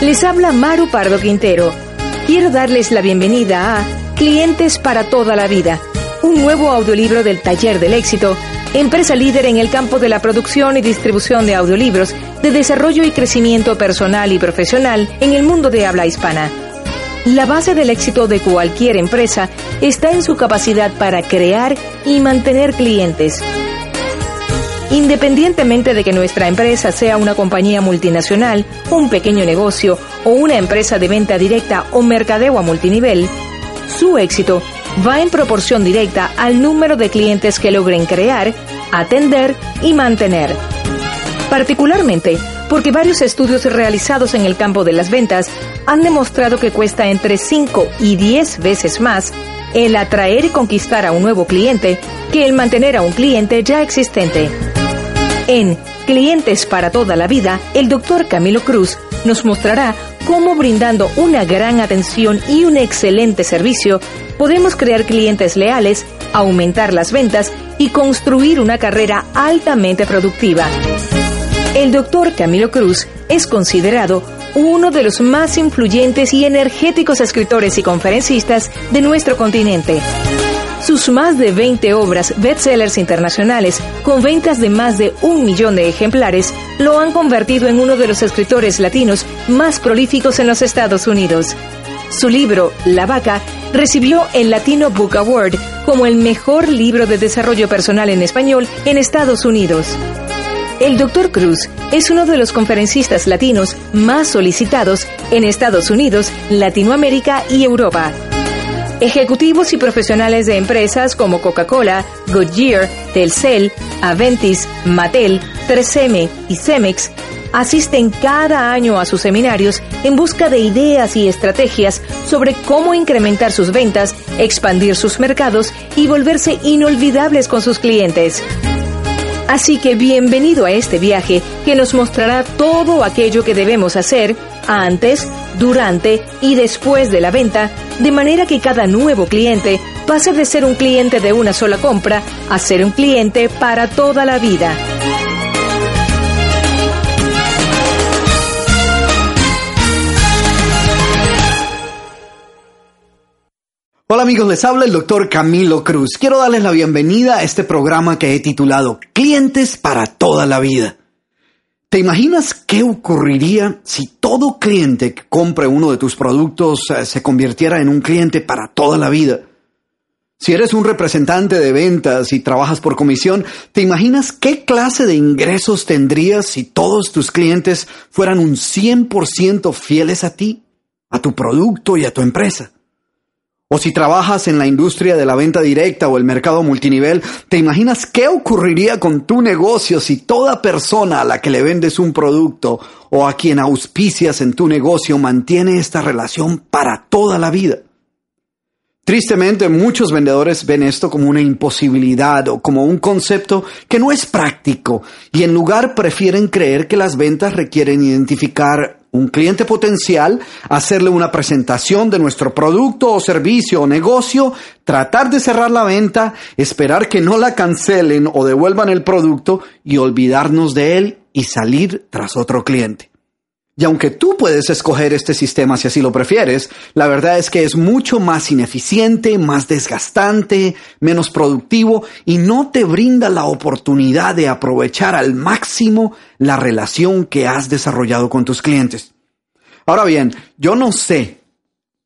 Les habla Maru Pardo Quintero. Quiero darles la bienvenida a Clientes para toda la vida, un nuevo audiolibro del Taller del Éxito, empresa líder en el campo de la producción y distribución de audiolibros, de desarrollo y crecimiento personal y profesional en el mundo de habla hispana. La base del éxito de cualquier empresa está en su capacidad para crear y mantener clientes. Independientemente de que nuestra empresa sea una compañía multinacional, un pequeño negocio o una empresa de venta directa o mercadeo a multinivel, su éxito va en proporción directa al número de clientes que logren crear, atender y mantener. Particularmente porque varios estudios realizados en el campo de las ventas han demostrado que cuesta entre 5 y 10 veces más el atraer y conquistar a un nuevo cliente que el mantener a un cliente ya existente. En Clientes para toda la vida, el doctor Camilo Cruz nos mostrará cómo brindando una gran atención y un excelente servicio podemos crear clientes leales, aumentar las ventas y construir una carrera altamente productiva. El doctor Camilo Cruz es considerado uno de los más influyentes y energéticos escritores y conferencistas de nuestro continente. Sus más de 20 obras bestsellers internacionales, con ventas de más de un millón de ejemplares, lo han convertido en uno de los escritores latinos más prolíficos en los Estados Unidos. Su libro, La Vaca, recibió el Latino Book Award como el mejor libro de desarrollo personal en español en Estados Unidos. El Dr. Cruz es uno de los conferencistas latinos más solicitados en Estados Unidos, Latinoamérica y Europa. Ejecutivos y profesionales de empresas como Coca-Cola, Goodyear, Telcel, Aventis, Mattel, 3M y Cemex asisten cada año a sus seminarios en busca de ideas y estrategias sobre cómo incrementar sus ventas, expandir sus mercados y volverse inolvidables con sus clientes. Así que bienvenido a este viaje que nos mostrará todo aquello que debemos hacer antes, durante y después de la venta, de manera que cada nuevo cliente pase de ser un cliente de una sola compra a ser un cliente para toda la vida. Hola amigos, les habla el doctor Camilo Cruz. Quiero darles la bienvenida a este programa que he titulado Clientes para toda la vida. ¿Te imaginas qué ocurriría si todo cliente que compre uno de tus productos eh, se convirtiera en un cliente para toda la vida? Si eres un representante de ventas y trabajas por comisión, ¿te imaginas qué clase de ingresos tendrías si todos tus clientes fueran un 100% fieles a ti, a tu producto y a tu empresa? O si trabajas en la industria de la venta directa o el mercado multinivel, ¿te imaginas qué ocurriría con tu negocio si toda persona a la que le vendes un producto o a quien auspicias en tu negocio mantiene esta relación para toda la vida? Tristemente, muchos vendedores ven esto como una imposibilidad o como un concepto que no es práctico y en lugar prefieren creer que las ventas requieren identificar un cliente potencial, hacerle una presentación de nuestro producto o servicio o negocio, tratar de cerrar la venta, esperar que no la cancelen o devuelvan el producto y olvidarnos de él y salir tras otro cliente. Y aunque tú puedes escoger este sistema si así lo prefieres, la verdad es que es mucho más ineficiente, más desgastante, menos productivo y no te brinda la oportunidad de aprovechar al máximo la relación que has desarrollado con tus clientes. Ahora bien, yo no sé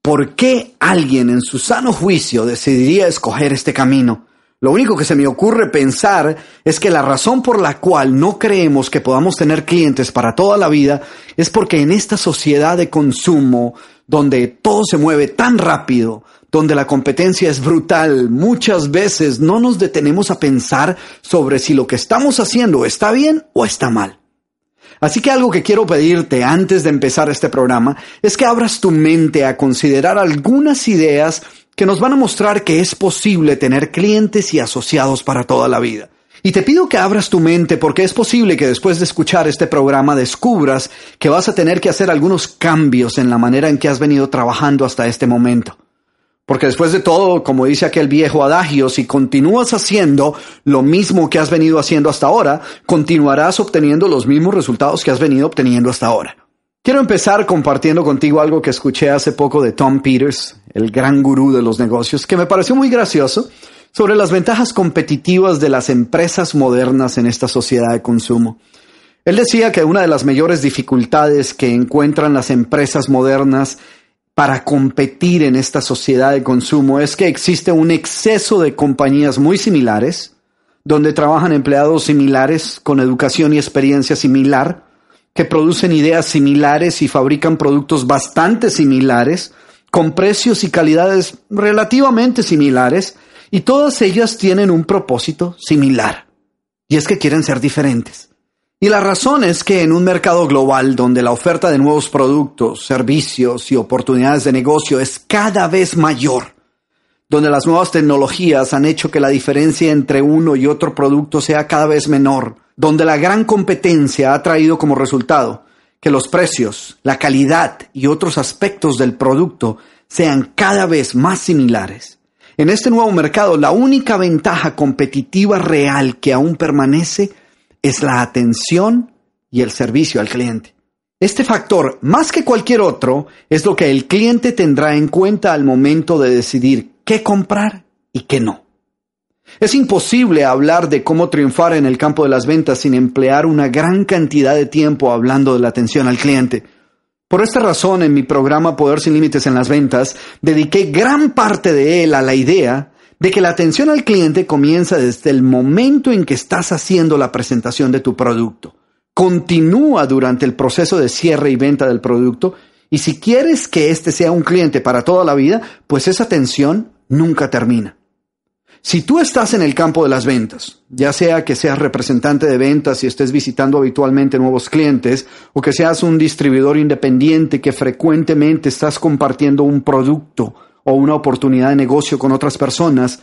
por qué alguien en su sano juicio decidiría escoger este camino. Lo único que se me ocurre pensar es que la razón por la cual no creemos que podamos tener clientes para toda la vida es porque en esta sociedad de consumo, donde todo se mueve tan rápido, donde la competencia es brutal, muchas veces no nos detenemos a pensar sobre si lo que estamos haciendo está bien o está mal. Así que algo que quiero pedirte antes de empezar este programa es que abras tu mente a considerar algunas ideas que nos van a mostrar que es posible tener clientes y asociados para toda la vida. Y te pido que abras tu mente porque es posible que después de escuchar este programa descubras que vas a tener que hacer algunos cambios en la manera en que has venido trabajando hasta este momento. Porque después de todo, como dice aquel viejo adagio, si continúas haciendo lo mismo que has venido haciendo hasta ahora, continuarás obteniendo los mismos resultados que has venido obteniendo hasta ahora. Quiero empezar compartiendo contigo algo que escuché hace poco de Tom Peters, el gran gurú de los negocios, que me pareció muy gracioso sobre las ventajas competitivas de las empresas modernas en esta sociedad de consumo. Él decía que una de las mayores dificultades que encuentran las empresas modernas para competir en esta sociedad de consumo es que existe un exceso de compañías muy similares, donde trabajan empleados similares con educación y experiencia similar, que producen ideas similares y fabrican productos bastante similares, con precios y calidades relativamente similares, y todas ellas tienen un propósito similar, y es que quieren ser diferentes. Y la razón es que en un mercado global donde la oferta de nuevos productos, servicios y oportunidades de negocio es cada vez mayor, donde las nuevas tecnologías han hecho que la diferencia entre uno y otro producto sea cada vez menor, donde la gran competencia ha traído como resultado que los precios, la calidad y otros aspectos del producto sean cada vez más similares. En este nuevo mercado, la única ventaja competitiva real que aún permanece es la atención y el servicio al cliente. Este factor, más que cualquier otro, es lo que el cliente tendrá en cuenta al momento de decidir qué comprar y qué no. Es imposible hablar de cómo triunfar en el campo de las ventas sin emplear una gran cantidad de tiempo hablando de la atención al cliente. Por esta razón, en mi programa Poder sin Límites en las Ventas, dediqué gran parte de él a la idea de que la atención al cliente comienza desde el momento en que estás haciendo la presentación de tu producto. Continúa durante el proceso de cierre y venta del producto y si quieres que este sea un cliente para toda la vida, pues esa atención nunca termina. Si tú estás en el campo de las ventas, ya sea que seas representante de ventas y estés visitando habitualmente nuevos clientes, o que seas un distribuidor independiente que frecuentemente estás compartiendo un producto o una oportunidad de negocio con otras personas,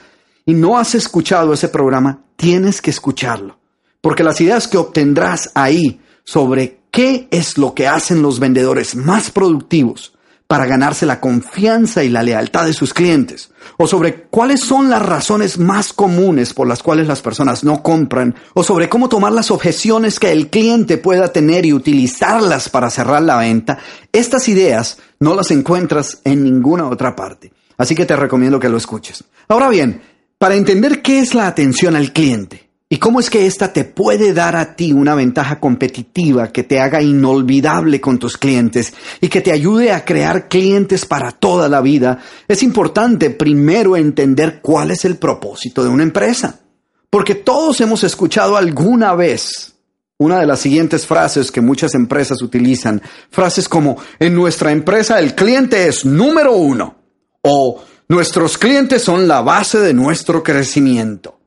y no has escuchado ese programa, tienes que escucharlo. Porque las ideas que obtendrás ahí sobre qué es lo que hacen los vendedores más productivos, para ganarse la confianza y la lealtad de sus clientes, o sobre cuáles son las razones más comunes por las cuales las personas no compran, o sobre cómo tomar las objeciones que el cliente pueda tener y utilizarlas para cerrar la venta, estas ideas no las encuentras en ninguna otra parte. Así que te recomiendo que lo escuches. Ahora bien, para entender qué es la atención al cliente, ¿Y cómo es que esta te puede dar a ti una ventaja competitiva que te haga inolvidable con tus clientes y que te ayude a crear clientes para toda la vida? Es importante primero entender cuál es el propósito de una empresa. Porque todos hemos escuchado alguna vez una de las siguientes frases que muchas empresas utilizan. Frases como, en nuestra empresa el cliente es número uno. O nuestros clientes son la base de nuestro crecimiento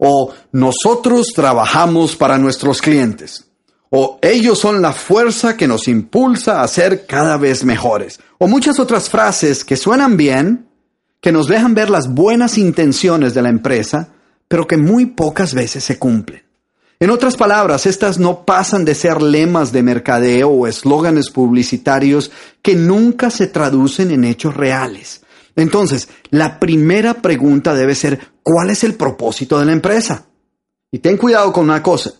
o nosotros trabajamos para nuestros clientes, o ellos son la fuerza que nos impulsa a ser cada vez mejores, o muchas otras frases que suenan bien, que nos dejan ver las buenas intenciones de la empresa, pero que muy pocas veces se cumplen. En otras palabras, estas no pasan de ser lemas de mercadeo o eslóganes publicitarios que nunca se traducen en hechos reales. Entonces, la primera pregunta debe ser, ¿cuál es el propósito de la empresa? Y ten cuidado con una cosa,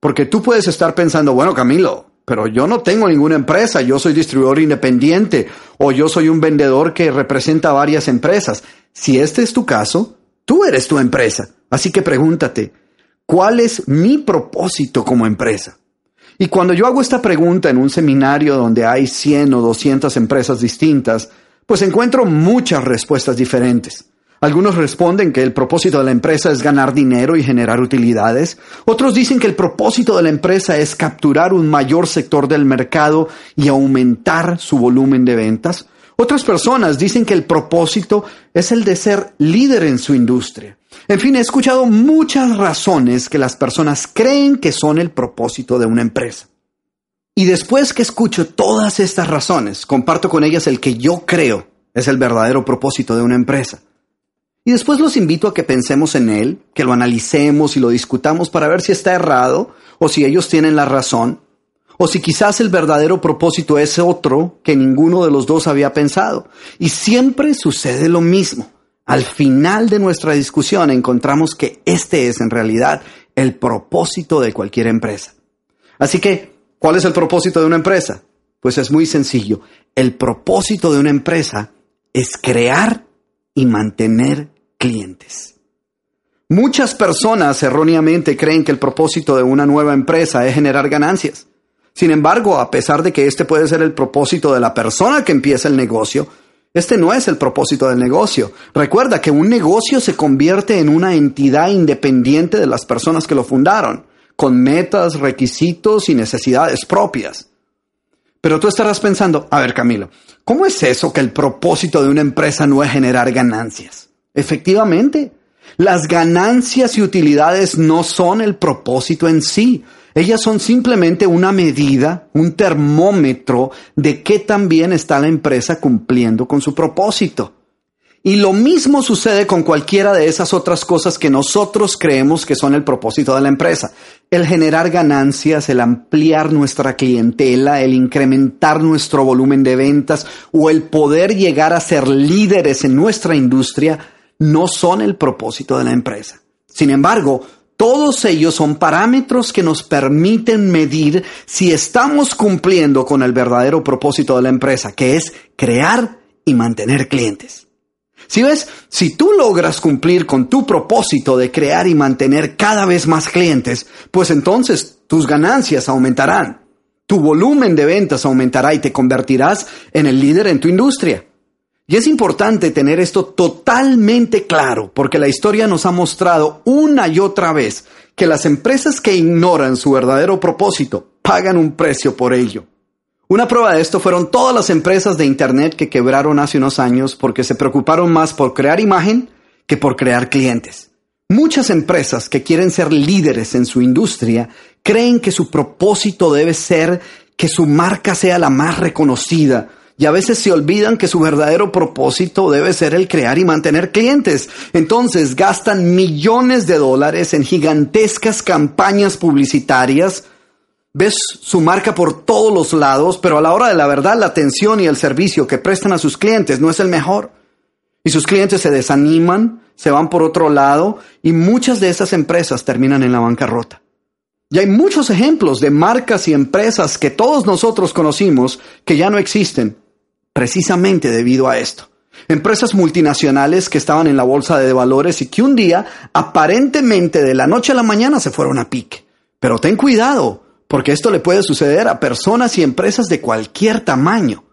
porque tú puedes estar pensando, bueno, Camilo, pero yo no tengo ninguna empresa, yo soy distribuidor independiente o yo soy un vendedor que representa varias empresas. Si este es tu caso, tú eres tu empresa. Así que pregúntate, ¿cuál es mi propósito como empresa? Y cuando yo hago esta pregunta en un seminario donde hay 100 o 200 empresas distintas, pues encuentro muchas respuestas diferentes. Algunos responden que el propósito de la empresa es ganar dinero y generar utilidades. Otros dicen que el propósito de la empresa es capturar un mayor sector del mercado y aumentar su volumen de ventas. Otras personas dicen que el propósito es el de ser líder en su industria. En fin, he escuchado muchas razones que las personas creen que son el propósito de una empresa. Y después que escucho todas estas razones, comparto con ellas el que yo creo es el verdadero propósito de una empresa. Y después los invito a que pensemos en él, que lo analicemos y lo discutamos para ver si está errado o si ellos tienen la razón, o si quizás el verdadero propósito es otro que ninguno de los dos había pensado. Y siempre sucede lo mismo. Al final de nuestra discusión encontramos que este es en realidad el propósito de cualquier empresa. Así que ¿Cuál es el propósito de una empresa? Pues es muy sencillo. El propósito de una empresa es crear y mantener clientes. Muchas personas erróneamente creen que el propósito de una nueva empresa es generar ganancias. Sin embargo, a pesar de que este puede ser el propósito de la persona que empieza el negocio, este no es el propósito del negocio. Recuerda que un negocio se convierte en una entidad independiente de las personas que lo fundaron, con metas, requisitos y necesidades propias. Pero tú estarás pensando, a ver Camilo, ¿cómo es eso que el propósito de una empresa no es generar ganancias? Efectivamente, las ganancias y utilidades no son el propósito en sí. Ellas son simplemente una medida, un termómetro de qué tan bien está la empresa cumpliendo con su propósito. Y lo mismo sucede con cualquiera de esas otras cosas que nosotros creemos que son el propósito de la empresa. El generar ganancias, el ampliar nuestra clientela, el incrementar nuestro volumen de ventas o el poder llegar a ser líderes en nuestra industria no son el propósito de la empresa. Sin embargo, todos ellos son parámetros que nos permiten medir si estamos cumpliendo con el verdadero propósito de la empresa, que es crear y mantener clientes. Si ves, si tú logras cumplir con tu propósito de crear y mantener cada vez más clientes, pues entonces tus ganancias aumentarán, tu volumen de ventas aumentará y te convertirás en el líder en tu industria. Y es importante tener esto totalmente claro, porque la historia nos ha mostrado una y otra vez que las empresas que ignoran su verdadero propósito pagan un precio por ello. Una prueba de esto fueron todas las empresas de Internet que quebraron hace unos años porque se preocuparon más por crear imagen que por crear clientes. Muchas empresas que quieren ser líderes en su industria creen que su propósito debe ser que su marca sea la más reconocida, y a veces se olvidan que su verdadero propósito debe ser el crear y mantener clientes. Entonces gastan millones de dólares en gigantescas campañas publicitarias. Ves su marca por todos los lados, pero a la hora de la verdad la atención y el servicio que prestan a sus clientes no es el mejor. Y sus clientes se desaniman, se van por otro lado y muchas de esas empresas terminan en la bancarrota. Y hay muchos ejemplos de marcas y empresas que todos nosotros conocimos que ya no existen precisamente debido a esto. Empresas multinacionales que estaban en la bolsa de valores y que un día, aparentemente de la noche a la mañana, se fueron a pique. Pero ten cuidado, porque esto le puede suceder a personas y empresas de cualquier tamaño.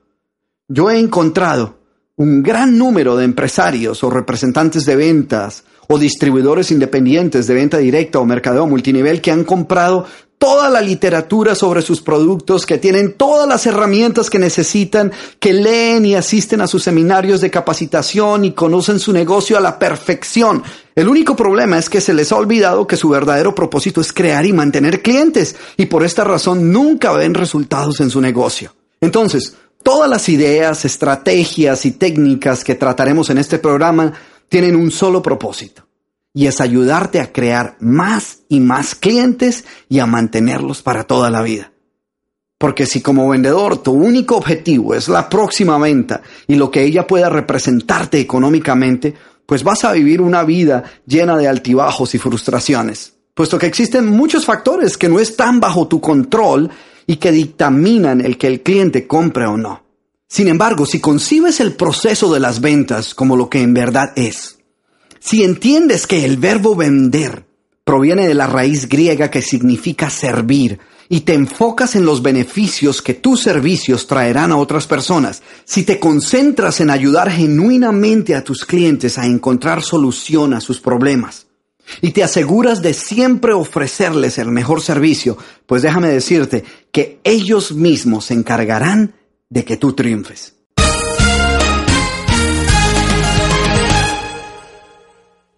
Yo he encontrado un gran número de empresarios o representantes de ventas o distribuidores independientes de venta directa o mercadeo multinivel que han comprado toda la literatura sobre sus productos, que tienen todas las herramientas que necesitan, que leen y asisten a sus seminarios de capacitación y conocen su negocio a la perfección. El único problema es que se les ha olvidado que su verdadero propósito es crear y mantener clientes y por esta razón nunca ven resultados en su negocio. Entonces, todas las ideas, estrategias y técnicas que trataremos en este programa tienen un solo propósito y es ayudarte a crear más y más clientes y a mantenerlos para toda la vida. Porque si como vendedor tu único objetivo es la próxima venta y lo que ella pueda representarte económicamente, pues vas a vivir una vida llena de altibajos y frustraciones, puesto que existen muchos factores que no están bajo tu control y que dictaminan el que el cliente compre o no. Sin embargo, si concibes el proceso de las ventas como lo que en verdad es, si entiendes que el verbo vender proviene de la raíz griega que significa servir, y te enfocas en los beneficios que tus servicios traerán a otras personas, si te concentras en ayudar genuinamente a tus clientes a encontrar solución a sus problemas, y te aseguras de siempre ofrecerles el mejor servicio, pues déjame decirte que ellos mismos se encargarán de que tú triunfes.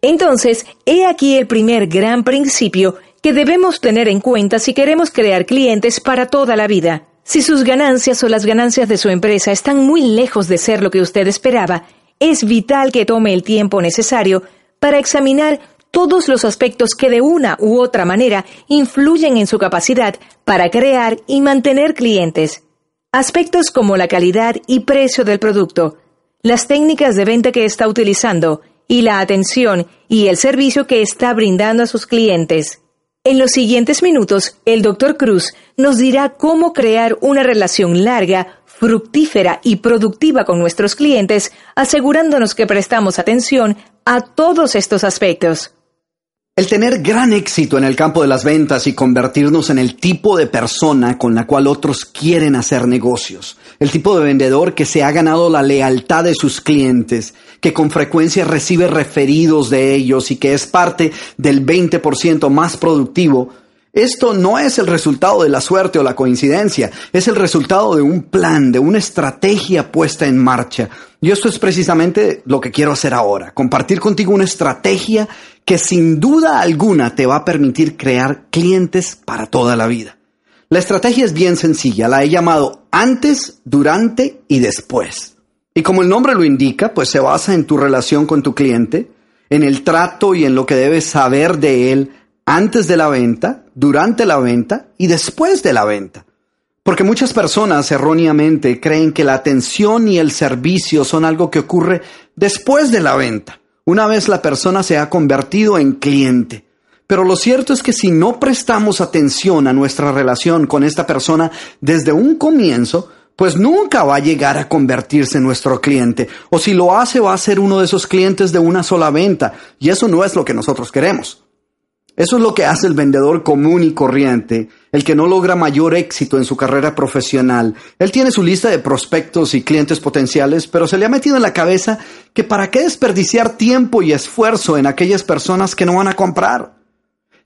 Entonces, he aquí el primer gran principio que debemos tener en cuenta si queremos crear clientes para toda la vida. Si sus ganancias o las ganancias de su empresa están muy lejos de ser lo que usted esperaba, es vital que tome el tiempo necesario para examinar todos los aspectos que de una u otra manera influyen en su capacidad para crear y mantener clientes. Aspectos como la calidad y precio del producto, las técnicas de venta que está utilizando, y la atención y el servicio que está brindando a sus clientes. En los siguientes minutos, el Dr. Cruz nos dirá cómo crear una relación larga, fructífera y productiva con nuestros clientes, asegurándonos que prestamos atención a todos estos aspectos. El tener gran éxito en el campo de las ventas y convertirnos en el tipo de persona con la cual otros quieren hacer negocios. El tipo de vendedor que se ha ganado la lealtad de sus clientes, que con frecuencia recibe referidos de ellos y que es parte del 20% más productivo. Esto no es el resultado de la suerte o la coincidencia, es el resultado de un plan, de una estrategia puesta en marcha. Y esto es precisamente lo que quiero hacer ahora, compartir contigo una estrategia que sin duda alguna te va a permitir crear clientes para toda la vida. La estrategia es bien sencilla, la he llamado antes, durante y después. Y como el nombre lo indica, pues se basa en tu relación con tu cliente, en el trato y en lo que debes saber de él antes de la venta, durante la venta y después de la venta. Porque muchas personas erróneamente creen que la atención y el servicio son algo que ocurre después de la venta una vez la persona se ha convertido en cliente. Pero lo cierto es que si no prestamos atención a nuestra relación con esta persona desde un comienzo, pues nunca va a llegar a convertirse en nuestro cliente. O si lo hace, va a ser uno de esos clientes de una sola venta. Y eso no es lo que nosotros queremos. Eso es lo que hace el vendedor común y corriente, el que no logra mayor éxito en su carrera profesional. Él tiene su lista de prospectos y clientes potenciales, pero se le ha metido en la cabeza que para qué desperdiciar tiempo y esfuerzo en aquellas personas que no van a comprar.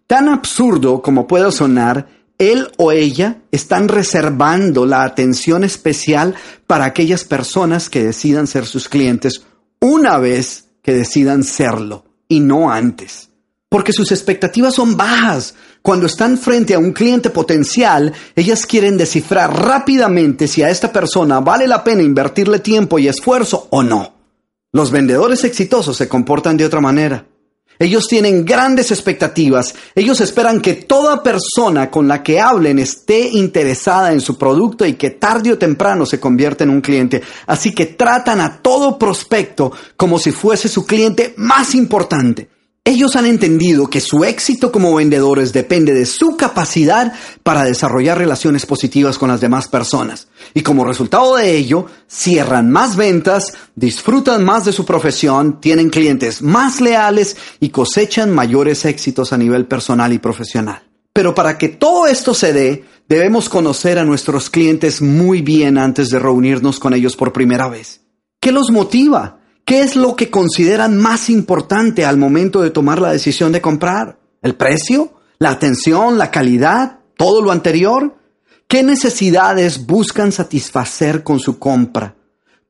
Tan absurdo como pueda sonar, él o ella están reservando la atención especial para aquellas personas que decidan ser sus clientes una vez que decidan serlo y no antes porque sus expectativas son bajas. Cuando están frente a un cliente potencial, ellas quieren descifrar rápidamente si a esta persona vale la pena invertirle tiempo y esfuerzo o no. Los vendedores exitosos se comportan de otra manera. Ellos tienen grandes expectativas. Ellos esperan que toda persona con la que hablen esté interesada en su producto y que tarde o temprano se convierta en un cliente. Así que tratan a todo prospecto como si fuese su cliente más importante. Ellos han entendido que su éxito como vendedores depende de su capacidad para desarrollar relaciones positivas con las demás personas. Y como resultado de ello, cierran más ventas, disfrutan más de su profesión, tienen clientes más leales y cosechan mayores éxitos a nivel personal y profesional. Pero para que todo esto se dé, debemos conocer a nuestros clientes muy bien antes de reunirnos con ellos por primera vez. ¿Qué los motiva? ¿Qué es lo que consideran más importante al momento de tomar la decisión de comprar? ¿El precio? ¿La atención? ¿La calidad? ¿Todo lo anterior? ¿Qué necesidades buscan satisfacer con su compra?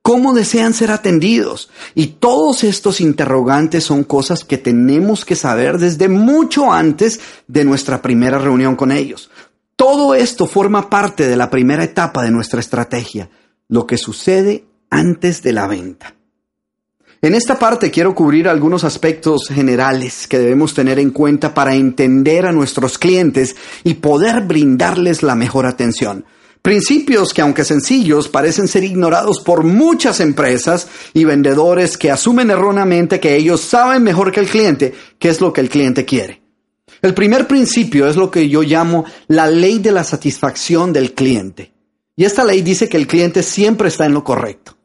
¿Cómo desean ser atendidos? Y todos estos interrogantes son cosas que tenemos que saber desde mucho antes de nuestra primera reunión con ellos. Todo esto forma parte de la primera etapa de nuestra estrategia, lo que sucede antes de la venta. En esta parte quiero cubrir algunos aspectos generales que debemos tener en cuenta para entender a nuestros clientes y poder brindarles la mejor atención. Principios que, aunque sencillos, parecen ser ignorados por muchas empresas y vendedores que asumen erróneamente que ellos saben mejor que el cliente qué es lo que el cliente quiere. El primer principio es lo que yo llamo la ley de la satisfacción del cliente. Y esta ley dice que el cliente siempre está en lo correcto.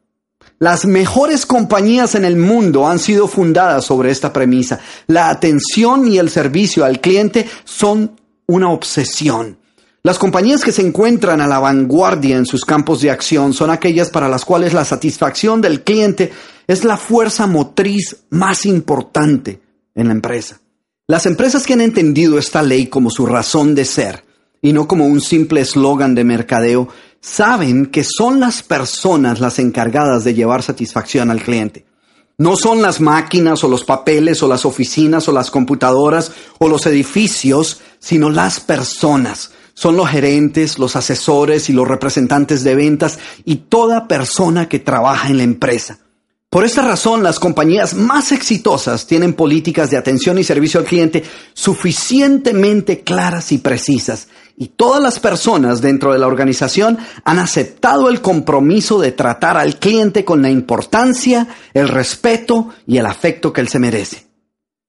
Las mejores compañías en el mundo han sido fundadas sobre esta premisa. La atención y el servicio al cliente son una obsesión. Las compañías que se encuentran a la vanguardia en sus campos de acción son aquellas para las cuales la satisfacción del cliente es la fuerza motriz más importante en la empresa. Las empresas que han entendido esta ley como su razón de ser y no como un simple eslogan de mercadeo, saben que son las personas las encargadas de llevar satisfacción al cliente. No son las máquinas o los papeles o las oficinas o las computadoras o los edificios, sino las personas. Son los gerentes, los asesores y los representantes de ventas y toda persona que trabaja en la empresa. Por esta razón, las compañías más exitosas tienen políticas de atención y servicio al cliente suficientemente claras y precisas, y todas las personas dentro de la organización han aceptado el compromiso de tratar al cliente con la importancia, el respeto y el afecto que él se merece.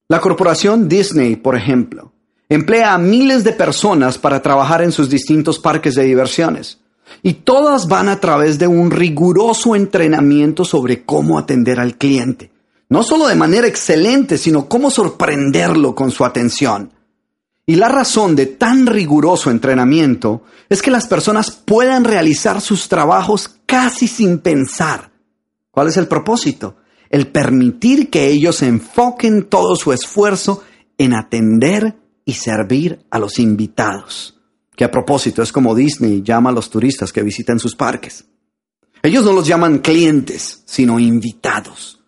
La corporación Disney, por ejemplo, Emplea a miles de personas para trabajar en sus distintos parques de diversiones. Y todas van a través de un riguroso entrenamiento sobre cómo atender al cliente. No solo de manera excelente, sino cómo sorprenderlo con su atención. Y la razón de tan riguroso entrenamiento es que las personas puedan realizar sus trabajos casi sin pensar. ¿Cuál es el propósito? El permitir que ellos enfoquen todo su esfuerzo en atender y servir a los invitados. Que a propósito es como Disney llama a los turistas que visitan sus parques. Ellos no los llaman clientes, sino invitados.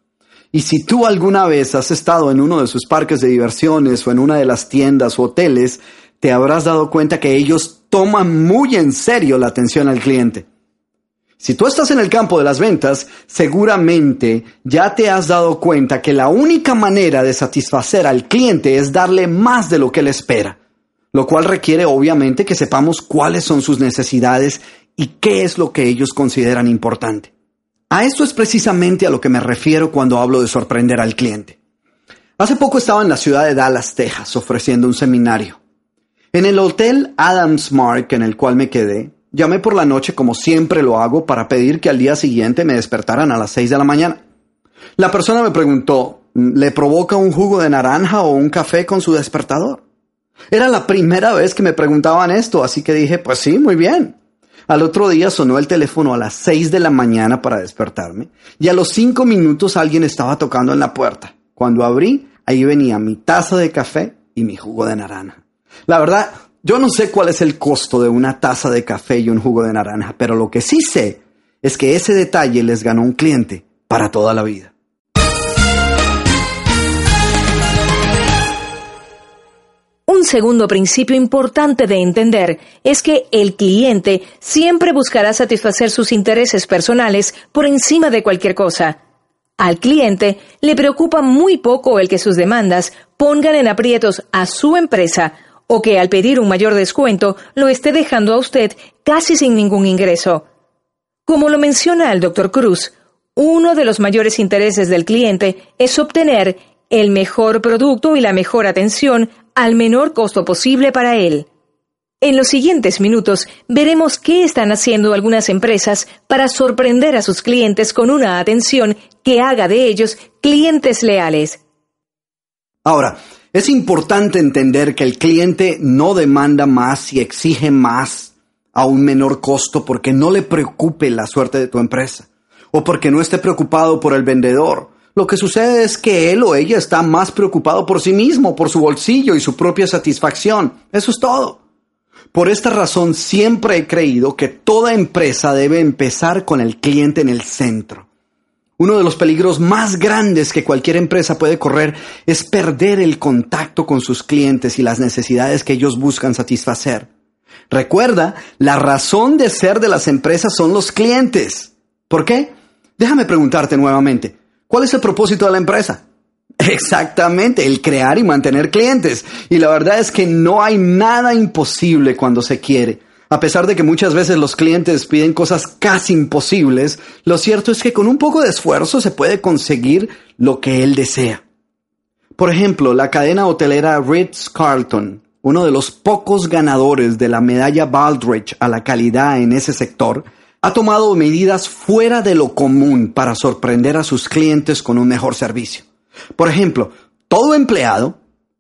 Y si tú alguna vez has estado en uno de sus parques de diversiones o en una de las tiendas o hoteles, te habrás dado cuenta que ellos toman muy en serio la atención al cliente. Si tú estás en el campo de las ventas, seguramente ya te has dado cuenta que la única manera de satisfacer al cliente es darle más de lo que él espera, lo cual requiere obviamente que sepamos cuáles son sus necesidades y qué es lo que ellos consideran importante. A esto es precisamente a lo que me refiero cuando hablo de sorprender al cliente. Hace poco estaba en la ciudad de Dallas, Texas, ofreciendo un seminario. En el hotel Adams Mark en el cual me quedé, llamé por la noche como siempre lo hago para pedir que al día siguiente me despertaran a las 6 de la mañana. La persona me preguntó, ¿le provoca un jugo de naranja o un café con su despertador? Era la primera vez que me preguntaban esto, así que dije, pues sí, muy bien. Al otro día sonó el teléfono a las seis de la mañana para despertarme y a los cinco minutos alguien estaba tocando en la puerta. Cuando abrí, ahí venía mi taza de café y mi jugo de naranja. La verdad, yo no sé cuál es el costo de una taza de café y un jugo de naranja, pero lo que sí sé es que ese detalle les ganó un cliente para toda la vida. Un segundo principio importante de entender es que el cliente siempre buscará satisfacer sus intereses personales por encima de cualquier cosa. Al cliente le preocupa muy poco el que sus demandas pongan en aprietos a su empresa o que al pedir un mayor descuento lo esté dejando a usted casi sin ningún ingreso. Como lo menciona el Dr. Cruz, uno de los mayores intereses del cliente es obtener el mejor producto y la mejor atención al menor costo posible para él. En los siguientes minutos veremos qué están haciendo algunas empresas para sorprender a sus clientes con una atención que haga de ellos clientes leales. Ahora, es importante entender que el cliente no demanda más y exige más a un menor costo porque no le preocupe la suerte de tu empresa o porque no esté preocupado por el vendedor lo que sucede es que él o ella está más preocupado por sí mismo, por su bolsillo y su propia satisfacción. Eso es todo. Por esta razón siempre he creído que toda empresa debe empezar con el cliente en el centro. Uno de los peligros más grandes que cualquier empresa puede correr es perder el contacto con sus clientes y las necesidades que ellos buscan satisfacer. Recuerda, la razón de ser de las empresas son los clientes. ¿Por qué? Déjame preguntarte nuevamente. ¿Cuál es el propósito de la empresa? Exactamente, el crear y mantener clientes. Y la verdad es que no hay nada imposible cuando se quiere. A pesar de que muchas veces los clientes piden cosas casi imposibles, lo cierto es que con un poco de esfuerzo se puede conseguir lo que él desea. Por ejemplo, la cadena hotelera Ritz Carlton, uno de los pocos ganadores de la medalla Baldrige a la calidad en ese sector, ha tomado medidas fuera de lo común para sorprender a sus clientes con un mejor servicio. Por ejemplo, todo empleado,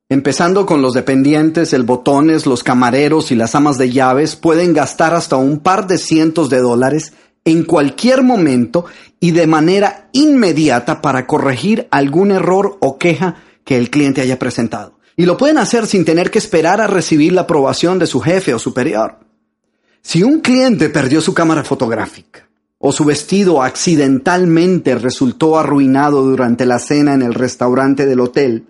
empezando con los dependientes, el botones, los camareros y las amas de llaves, pueden gastar hasta un par de cientos de dólares en cualquier momento y de manera inmediata para corregir algún error o queja que el cliente haya presentado. Y lo pueden hacer sin tener que esperar a recibir la aprobación de su jefe o superior. Si un cliente perdió su cámara fotográfica o su vestido accidentalmente resultó arruinado durante la cena en el restaurante del hotel,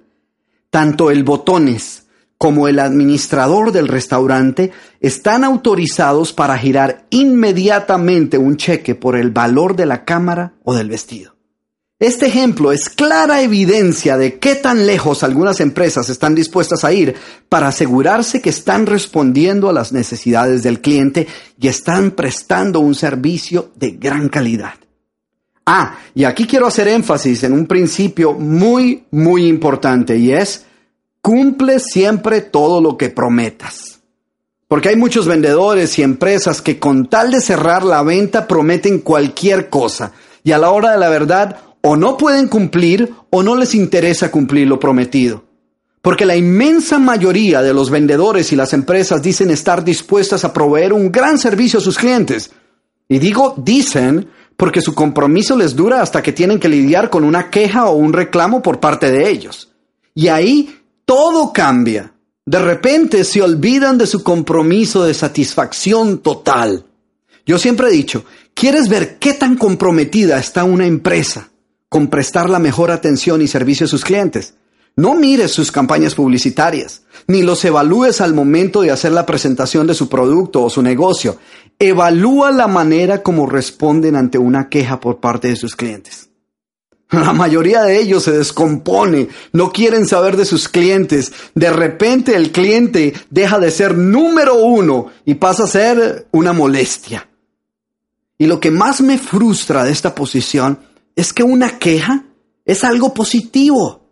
tanto el botones como el administrador del restaurante están autorizados para girar inmediatamente un cheque por el valor de la cámara o del vestido. Este ejemplo es clara evidencia de qué tan lejos algunas empresas están dispuestas a ir para asegurarse que están respondiendo a las necesidades del cliente y están prestando un servicio de gran calidad. Ah, y aquí quiero hacer énfasis en un principio muy, muy importante y es cumple siempre todo lo que prometas. Porque hay muchos vendedores y empresas que con tal de cerrar la venta prometen cualquier cosa y a la hora de la verdad o no pueden cumplir o no les interesa cumplir lo prometido. Porque la inmensa mayoría de los vendedores y las empresas dicen estar dispuestas a proveer un gran servicio a sus clientes. Y digo dicen porque su compromiso les dura hasta que tienen que lidiar con una queja o un reclamo por parte de ellos. Y ahí todo cambia. De repente se olvidan de su compromiso de satisfacción total. Yo siempre he dicho, ¿quieres ver qué tan comprometida está una empresa con prestar la mejor atención y servicio a sus clientes? No mires sus campañas publicitarias, ni los evalúes al momento de hacer la presentación de su producto o su negocio. Evalúa la manera como responden ante una queja por parte de sus clientes. La mayoría de ellos se descompone, no quieren saber de sus clientes. De repente el cliente deja de ser número uno y pasa a ser una molestia. Y lo que más me frustra de esta posición es que una queja es algo positivo.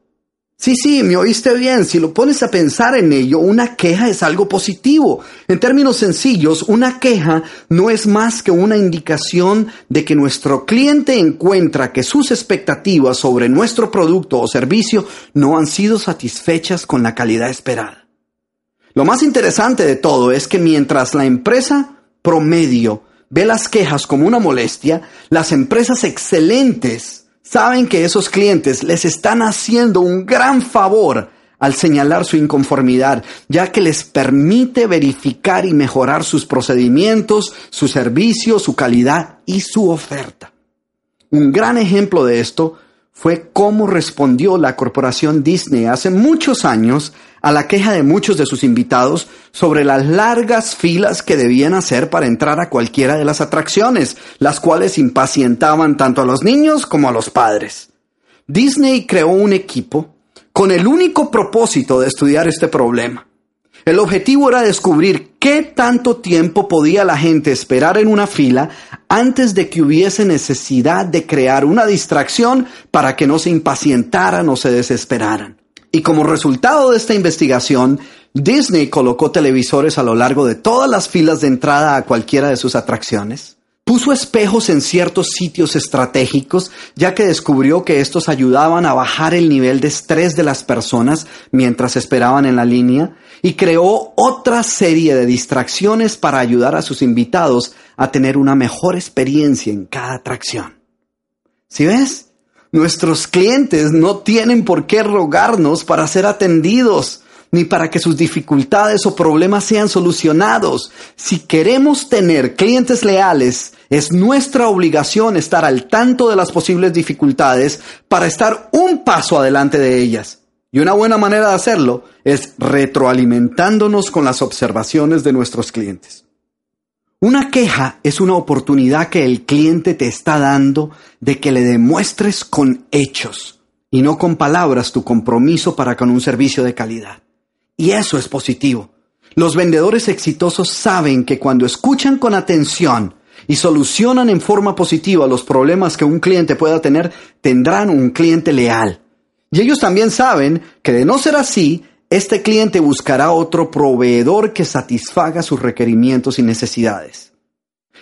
Sí, sí, me oíste bien. Si lo pones a pensar en ello, una queja es algo positivo. En términos sencillos, una queja no es más que una indicación de que nuestro cliente encuentra que sus expectativas sobre nuestro producto o servicio no han sido satisfechas con la calidad esperada. Lo más interesante de todo es que mientras la empresa promedio ve las quejas como una molestia, las empresas excelentes saben que esos clientes les están haciendo un gran favor al señalar su inconformidad, ya que les permite verificar y mejorar sus procedimientos, su servicio, su calidad y su oferta. Un gran ejemplo de esto fue cómo respondió la corporación Disney hace muchos años a la queja de muchos de sus invitados sobre las largas filas que debían hacer para entrar a cualquiera de las atracciones, las cuales impacientaban tanto a los niños como a los padres. Disney creó un equipo con el único propósito de estudiar este problema. El objetivo era descubrir qué tanto tiempo podía la gente esperar en una fila antes de que hubiese necesidad de crear una distracción para que no se impacientaran o se desesperaran. Y como resultado de esta investigación, Disney colocó televisores a lo largo de todas las filas de entrada a cualquiera de sus atracciones Puso espejos en ciertos sitios estratégicos, ya que descubrió que estos ayudaban a bajar el nivel de estrés de las personas mientras esperaban en la línea, y creó otra serie de distracciones para ayudar a sus invitados a tener una mejor experiencia en cada atracción. ¿Sí ves? Nuestros clientes no tienen por qué rogarnos para ser atendidos ni para que sus dificultades o problemas sean solucionados. Si queremos tener clientes leales, es nuestra obligación estar al tanto de las posibles dificultades para estar un paso adelante de ellas. Y una buena manera de hacerlo es retroalimentándonos con las observaciones de nuestros clientes. Una queja es una oportunidad que el cliente te está dando de que le demuestres con hechos y no con palabras tu compromiso para con un servicio de calidad. Y eso es positivo. Los vendedores exitosos saben que cuando escuchan con atención y solucionan en forma positiva los problemas que un cliente pueda tener, tendrán un cliente leal. Y ellos también saben que de no ser así, este cliente buscará otro proveedor que satisfaga sus requerimientos y necesidades.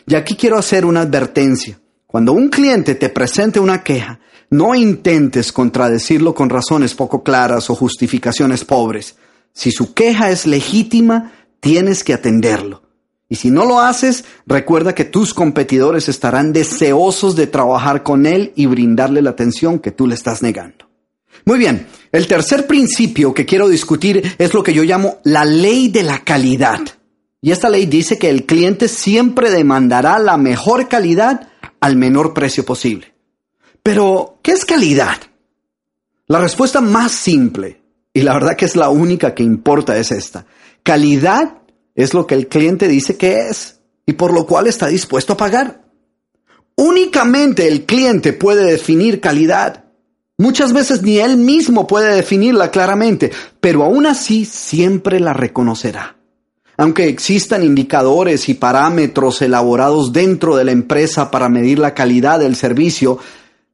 Y aquí quiero hacer una advertencia. Cuando un cliente te presente una queja, no intentes contradecirlo con razones poco claras o justificaciones pobres. Si su queja es legítima, tienes que atenderlo. Y si no lo haces, recuerda que tus competidores estarán deseosos de trabajar con él y brindarle la atención que tú le estás negando. Muy bien, el tercer principio que quiero discutir es lo que yo llamo la ley de la calidad. Y esta ley dice que el cliente siempre demandará la mejor calidad al menor precio posible. Pero, ¿qué es calidad? La respuesta más simple, y la verdad que es la única que importa, es esta. Calidad es lo que el cliente dice que es y por lo cual está dispuesto a pagar. Únicamente el cliente puede definir calidad. Muchas veces ni él mismo puede definirla claramente, pero aún así siempre la reconocerá. Aunque existan indicadores y parámetros elaborados dentro de la empresa para medir la calidad del servicio,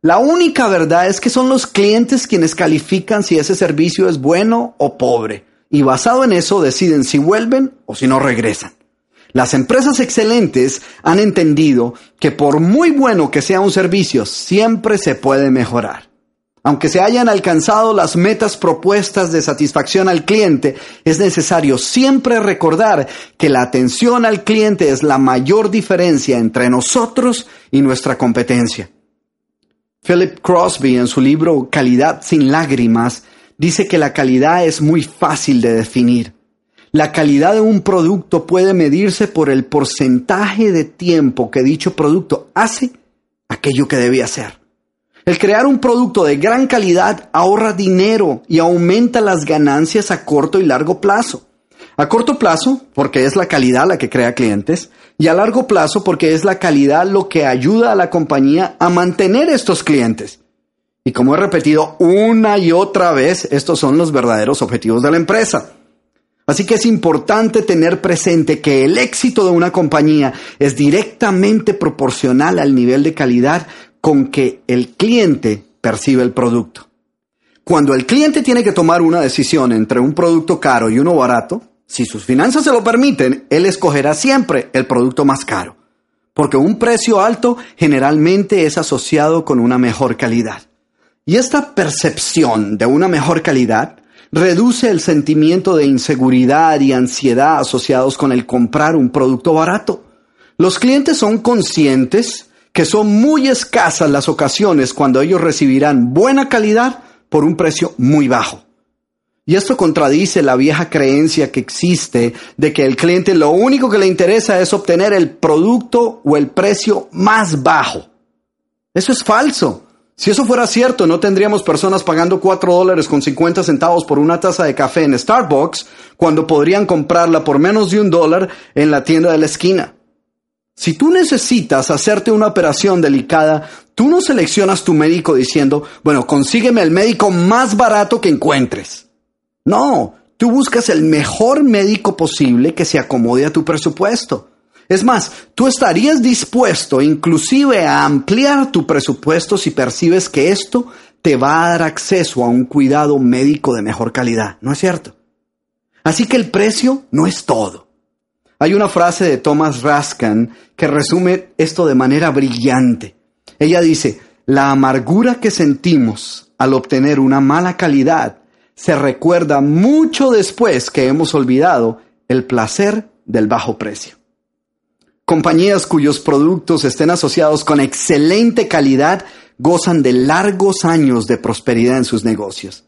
La única verdad es que son los clientes quienes califican si ese servicio es bueno o pobre, y basado en eso deciden si vuelven o si no regresan. Las empresas excelentes han entendido que por muy bueno que sea un servicio, siempre se puede mejorar. Aunque se hayan alcanzado las metas propuestas de satisfacción al cliente, es necesario siempre recordar que la atención al cliente es la mayor diferencia entre nosotros y nuestra competencia. Philip Crosby en su libro Calidad sin lágrimas dice que la calidad es muy fácil de definir. La calidad de un producto puede medirse por el porcentaje de tiempo que dicho producto hace aquello que debe hacer. El crear un producto de gran calidad ahorra dinero y aumenta las ganancias a corto y largo plazo. A corto plazo, porque es la calidad la que crea clientes, y a largo plazo, porque es la calidad lo que ayuda a la compañía a mantener estos clientes. Y como he repetido una y otra vez, estos son los verdaderos objetivos de la empresa. Así que es importante tener presente que el éxito de una compañía es directamente proporcional al nivel de calidad con que el cliente percibe el producto. Cuando el cliente tiene que tomar una decisión entre un producto caro y uno barato, si sus finanzas se lo permiten, él escogerá siempre el producto más caro, porque un precio alto generalmente es asociado con una mejor calidad. Y esta percepción de una mejor calidad reduce el sentimiento de inseguridad y ansiedad asociados con el comprar un producto barato. Los clientes son conscientes que son muy escasas las ocasiones cuando ellos recibirán buena calidad por un precio muy bajo. Y esto contradice la vieja creencia que existe de que el cliente lo único que le interesa es obtener el producto o el precio más bajo. Eso es falso. Si eso fuera cierto, no tendríamos personas pagando 4 dólares con 50 centavos por una taza de café en Starbucks cuando podrían comprarla por menos de un dólar en la tienda de la esquina. Si tú necesitas hacerte una operación delicada, tú no seleccionas tu médico diciendo, bueno, consígueme el médico más barato que encuentres. No, tú buscas el mejor médico posible que se acomode a tu presupuesto. Es más, tú estarías dispuesto inclusive a ampliar tu presupuesto si percibes que esto te va a dar acceso a un cuidado médico de mejor calidad, ¿no es cierto? Así que el precio no es todo. Hay una frase de Thomas Raskin que resume esto de manera brillante. Ella dice, la amargura que sentimos al obtener una mala calidad se recuerda mucho después que hemos olvidado el placer del bajo precio. Compañías cuyos productos estén asociados con excelente calidad gozan de largos años de prosperidad en sus negocios.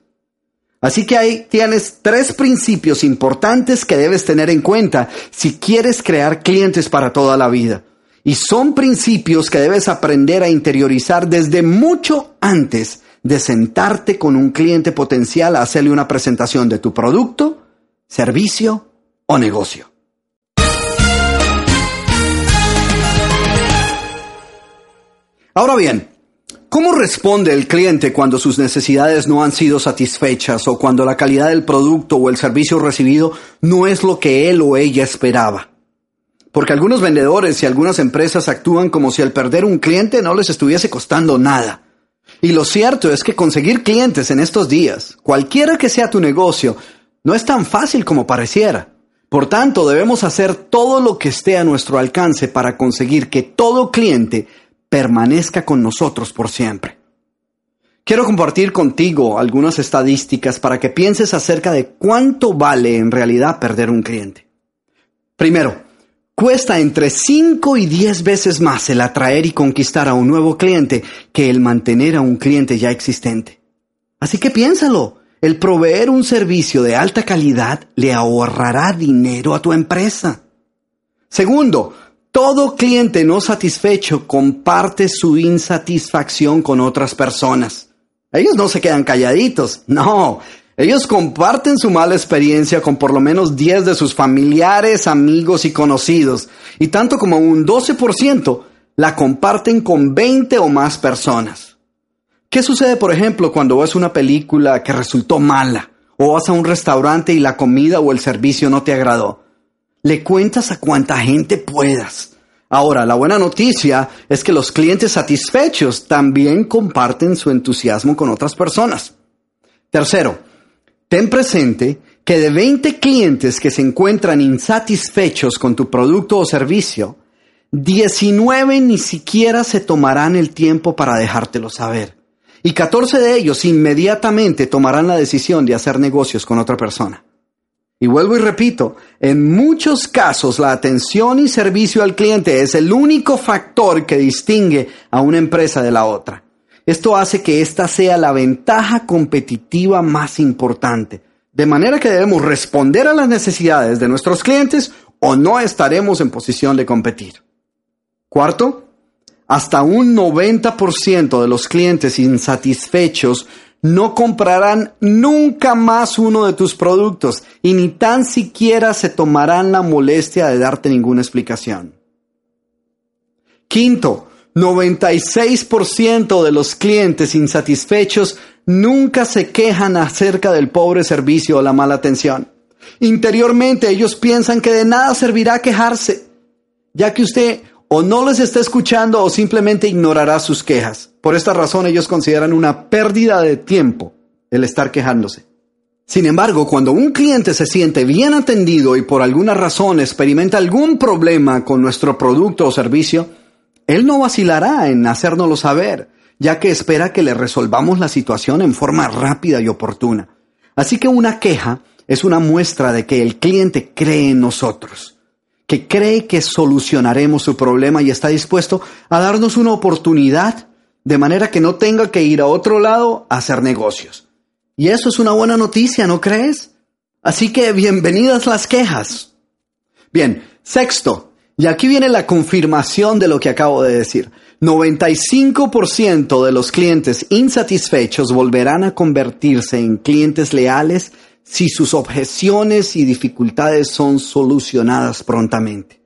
Así que ahí tienes tres principios importantes que debes tener en cuenta si quieres crear clientes para toda la vida. Y son principios que debes aprender a interiorizar desde mucho antes de sentarte con un cliente potencial a hacerle una presentación de tu producto, servicio o negocio. Ahora bien, ¿cómo responde el cliente cuando sus necesidades no han sido satisfechas o cuando la calidad del producto o el servicio recibido no es lo que él o ella esperaba? Porque algunos vendedores y algunas empresas actúan como si al perder un cliente no les estuviese costando nada. Y lo cierto es que conseguir clientes en estos días, cualquiera que sea tu negocio, no es tan fácil como pareciera. Por tanto, debemos hacer todo lo que esté a nuestro alcance para conseguir que todo cliente permanezca con nosotros por siempre. Quiero compartir contigo algunas estadísticas para que pienses acerca de cuánto vale en realidad perder un cliente. Primero, Cuesta entre 5 y 10 veces más el atraer y conquistar a un nuevo cliente que el mantener a un cliente ya existente. Así que piénsalo, el proveer un servicio de alta calidad le ahorrará dinero a tu empresa. Segundo, todo cliente no satisfecho comparte su insatisfacción con otras personas. Ellos no se quedan calladitos, no, ellos comparten su mala experiencia con por lo menos 10 de sus familiares, amigos y conocidos, y tanto como un 12% la comparten con 20 o más personas. ¿Qué sucede, por ejemplo, cuando ves una película que resultó mala, o vas a un restaurante y la comida o el servicio no te agradó? Le cuentas a cuanta gente puedas. Ahora, la buena noticia es que los clientes satisfechos también comparten su entusiasmo con otras personas. Tercero, ten presente que de 20 clientes que se encuentran insatisfechos con tu producto o servicio, 19 ni siquiera se tomarán el tiempo para dejártelo saber. Y 14 de ellos inmediatamente tomarán la decisión de hacer negocios con otra persona. Y vuelvo y repito, en muchos casos la atención y servicio al cliente es el único factor que distingue a una empresa de la otra. Esto hace que esta sea la ventaja competitiva más importante. De manera que debemos responder a las necesidades de nuestros clientes o no estaremos en posición de competir. Cuarto, hasta un 90% de los clientes insatisfechos no comprarán nunca más uno de tus productos y ni tan siquiera se tomarán la molestia de darte ninguna explicación. Quinto, 96% de los clientes insatisfechos nunca se quejan acerca del pobre servicio o la mala atención. Interiormente ellos piensan que de nada servirá quejarse, ya que usted o no les está escuchando o simplemente ignorará sus quejas. Por esta razón ellos consideran una pérdida de tiempo el estar quejándose. Sin embargo, cuando un cliente se siente bien atendido y por alguna razón experimenta algún problema con nuestro producto o servicio, él no vacilará en hacérnoslo saber, ya que espera que le resolvamos la situación en forma rápida y oportuna. Así que una queja es una muestra de que el cliente cree en nosotros que cree que solucionaremos su problema y está dispuesto a darnos una oportunidad de manera que no tenga que ir a otro lado a hacer negocios. Y eso es una buena noticia, ¿no crees? Así que bienvenidas las quejas. Bien, sexto, y aquí viene la confirmación de lo que acabo de decir. 95% de los clientes insatisfechos volverán a convertirse en clientes leales si sus objeciones y dificultades son solucionadas prontamente.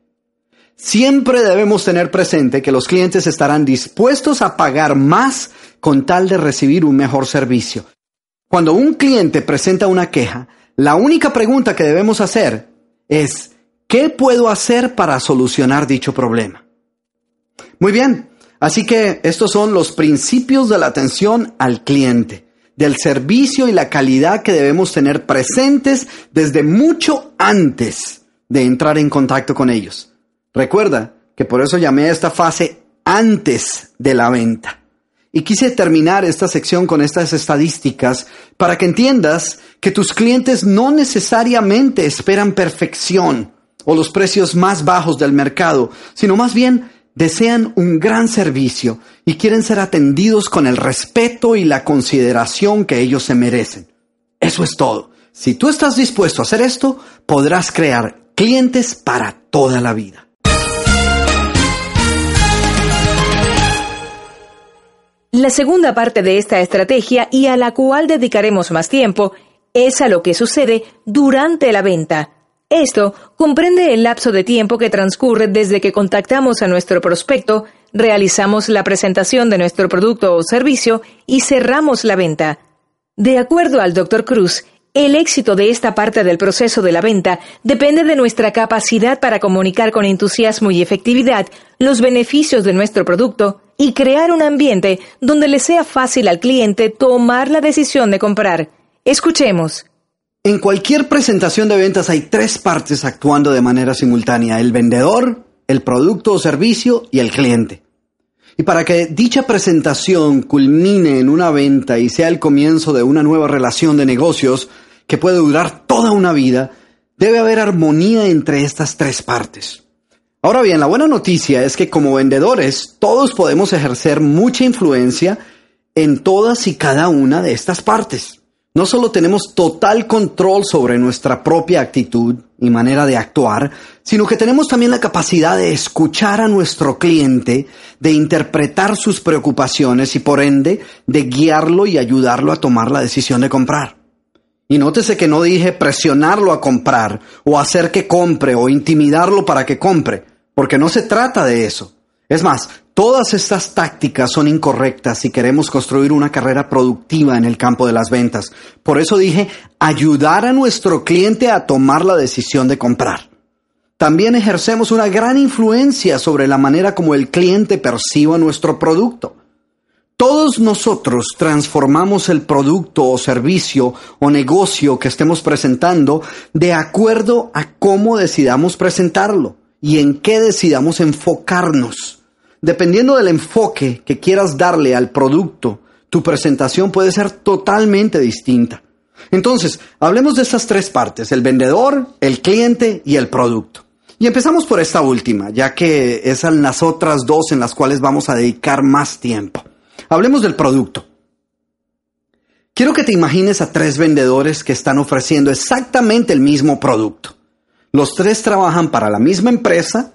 Siempre debemos tener presente que los clientes estarán dispuestos a pagar más con tal de recibir un mejor servicio. Cuando un cliente presenta una queja, la única pregunta que debemos hacer es, ¿qué puedo hacer para solucionar dicho problema? Muy bien, así que estos son los principios de la atención al cliente del servicio y la calidad que debemos tener presentes desde mucho antes de entrar en contacto con ellos. Recuerda que por eso llamé a esta fase antes de la venta. Y quise terminar esta sección con estas estadísticas para que entiendas que tus clientes no necesariamente esperan perfección o los precios más bajos del mercado, sino más bien desean un gran servicio y quieren ser atendidos con el respeto y la consideración que ellos se merecen. Eso es todo. Si tú estás dispuesto a hacer esto, podrás crear clientes para toda la vida. La segunda parte de esta estrategia y a la cual dedicaremos más tiempo es a lo que sucede durante la venta esto comprende el lapso de tiempo que transcurre desde que contactamos a nuestro prospecto, realizamos la presentación de nuestro producto o servicio y cerramos la venta. De acuerdo al Dr. Cruz, el éxito de esta parte del proceso de la venta depende de nuestra capacidad para comunicar con entusiasmo y efectividad los beneficios de nuestro producto y crear un ambiente donde le sea fácil al cliente tomar la decisión de comprar. Escuchemos. En cualquier presentación de ventas hay tres partes actuando de manera simultánea, el vendedor, el producto o servicio y el cliente. Y para que dicha presentación culmine en una venta y sea el comienzo de una nueva relación de negocios que puede durar toda una vida, debe haber armonía entre estas tres partes. Ahora bien, la buena noticia es que como vendedores todos podemos ejercer mucha influencia en todas y cada una de estas partes. No solo tenemos total control sobre nuestra propia actitud y manera de actuar, sino que tenemos también la capacidad de escuchar a nuestro cliente, de interpretar sus preocupaciones y por ende de guiarlo y ayudarlo a tomar la decisión de comprar. Y nótese que no dije presionarlo a comprar o hacer que compre o intimidarlo para que compre, porque no se trata de eso. Es más, todas estas tácticas son incorrectas si queremos construir una carrera productiva en el campo de las ventas. Por eso dije ayudar a nuestro cliente a tomar la decisión de comprar. También ejercemos una gran influencia sobre la manera como el cliente perciba nuestro producto. Todos nosotros transformamos el producto o servicio o negocio que estemos presentando de acuerdo a cómo decidamos presentarlo y en qué decidamos enfocarnos. Dependiendo del enfoque que quieras darle al producto, tu presentación puede ser totalmente distinta. Entonces, hablemos de estas tres partes, el vendedor, el cliente y el producto. Y empezamos por esta última, ya que es las otras dos en las cuales vamos a dedicar más tiempo. Hablemos del producto. Quiero que te imagines a tres vendedores que están ofreciendo exactamente el mismo producto. Los tres trabajan para la misma empresa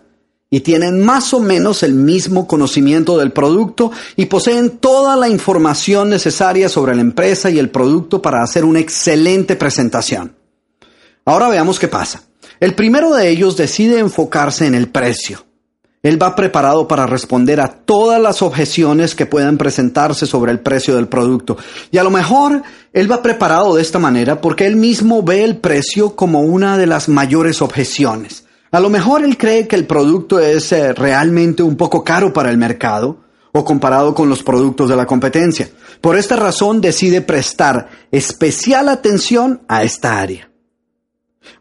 y tienen más o menos el mismo conocimiento del producto y poseen toda la información necesaria sobre la empresa y el producto para hacer una excelente presentación. Ahora veamos qué pasa. El primero de ellos decide enfocarse en el precio. Él va preparado para responder a todas las objeciones que puedan presentarse sobre el precio del producto. Y a lo mejor él va preparado de esta manera porque él mismo ve el precio como una de las mayores objeciones. A lo mejor él cree que el producto es eh, realmente un poco caro para el mercado o comparado con los productos de la competencia. Por esta razón decide prestar especial atención a esta área.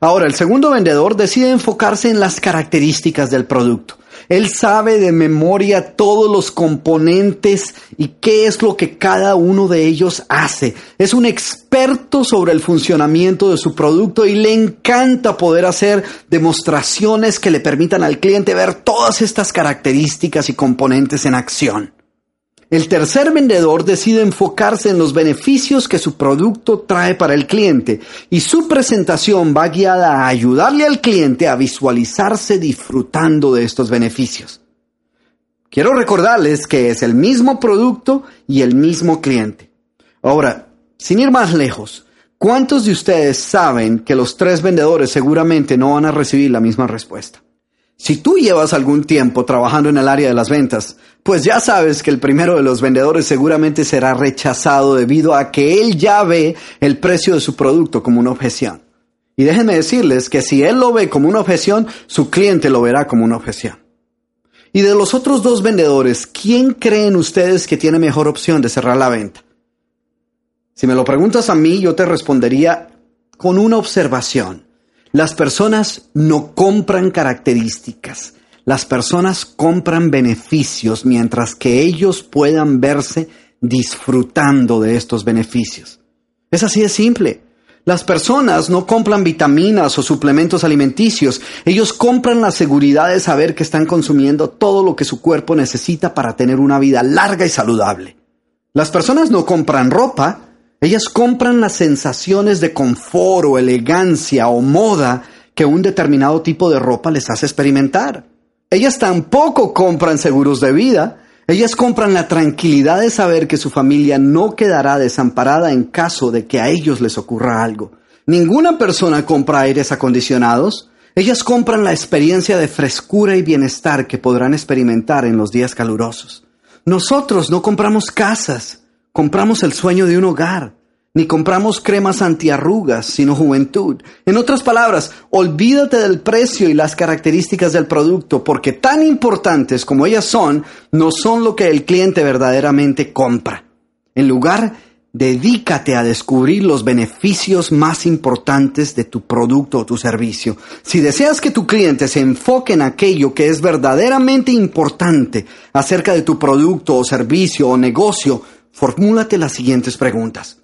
Ahora, el segundo vendedor decide enfocarse en las características del producto. Él sabe de memoria todos los componentes y qué es lo que cada uno de ellos hace. Es un experto sobre el funcionamiento de su producto y le encanta poder hacer demostraciones que le permitan al cliente ver todas estas características y componentes en acción. El tercer vendedor decide enfocarse en los beneficios que su producto trae para el cliente y su presentación va guiada a ayudarle al cliente a visualizarse disfrutando de estos beneficios. Quiero recordarles que es el mismo producto y el mismo cliente. Ahora, sin ir más lejos, ¿cuántos de ustedes saben que los tres vendedores seguramente no van a recibir la misma respuesta? Si tú llevas algún tiempo trabajando en el área de las ventas, pues ya sabes que el primero de los vendedores seguramente será rechazado debido a que él ya ve el precio de su producto como una objeción. Y déjenme decirles que si él lo ve como una objeción, su cliente lo verá como una objeción. Y de los otros dos vendedores, ¿quién creen ustedes que tiene mejor opción de cerrar la venta? Si me lo preguntas a mí, yo te respondería con una observación. Las personas no compran características, las personas compran beneficios mientras que ellos puedan verse disfrutando de estos beneficios. Es así de simple. Las personas no compran vitaminas o suplementos alimenticios, ellos compran la seguridad de saber que están consumiendo todo lo que su cuerpo necesita para tener una vida larga y saludable. Las personas no compran ropa, ellas compran las sensaciones de confort o elegancia o moda que un determinado tipo de ropa les hace experimentar. Ellas tampoco compran seguros de vida. Ellas compran la tranquilidad de saber que su familia no quedará desamparada en caso de que a ellos les ocurra algo. Ninguna persona compra aires acondicionados. Ellas compran la experiencia de frescura y bienestar que podrán experimentar en los días calurosos. Nosotros no compramos casas compramos el sueño de un hogar, ni compramos cremas antiarrugas, sino juventud. En otras palabras, olvídate del precio y las características del producto, porque tan importantes como ellas son, no son lo que el cliente verdaderamente compra. En lugar, dedícate a descubrir los beneficios más importantes de tu producto o tu servicio. Si deseas que tu cliente se enfoque en aquello que es verdaderamente importante acerca de tu producto o servicio o negocio, formúlate las siguientes preguntas.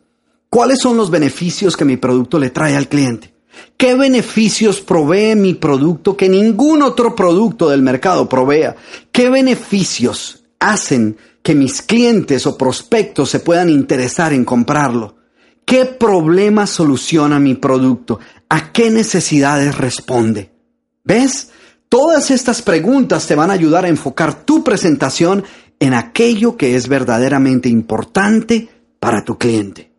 ¿Cuáles son los beneficios que mi producto le trae al cliente? ¿Qué beneficios provee mi producto que ningún otro producto del mercado provea? ¿Qué beneficios hacen que mis clientes o prospectos se puedan interesar en comprarlo? ¿Qué problema soluciona mi producto? ¿A qué necesidades responde? ¿Ves? Todas estas preguntas te van a ayudar a enfocar tu presentación en aquello que es verdaderamente importante para tu cliente.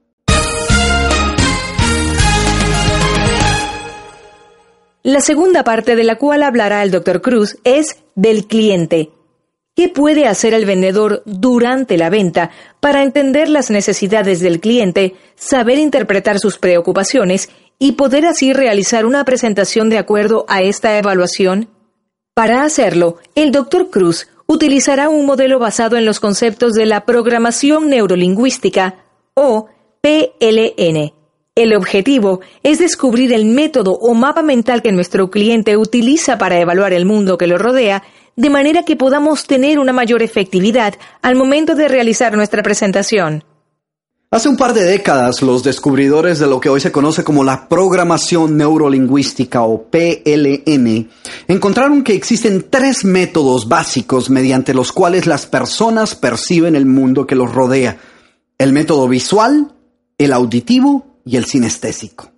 La segunda parte de la cual hablará el Dr. Cruz es del cliente. ¿Qué puede hacer el vendedor durante la venta para entender las necesidades del cliente, saber interpretar sus preocupaciones y poder así realizar una presentación de acuerdo a esta evaluación? Para hacerlo, el Dr. Cruz utilizará un modelo basado en los conceptos de la programación neurolingüística o PLN. El objetivo es descubrir el método o mapa mental que nuestro cliente utiliza para evaluar el mundo que lo rodea, de manera que podamos tener una mayor efectividad al momento de realizar nuestra presentación. Hace un par de décadas, los descubridores de lo que hoy se conoce como la programación neurolingüística o PLN encontraron que existen tres métodos básicos mediante los cuales las personas perciben el mundo que los rodea. El método visual, el auditivo y el sinestésico.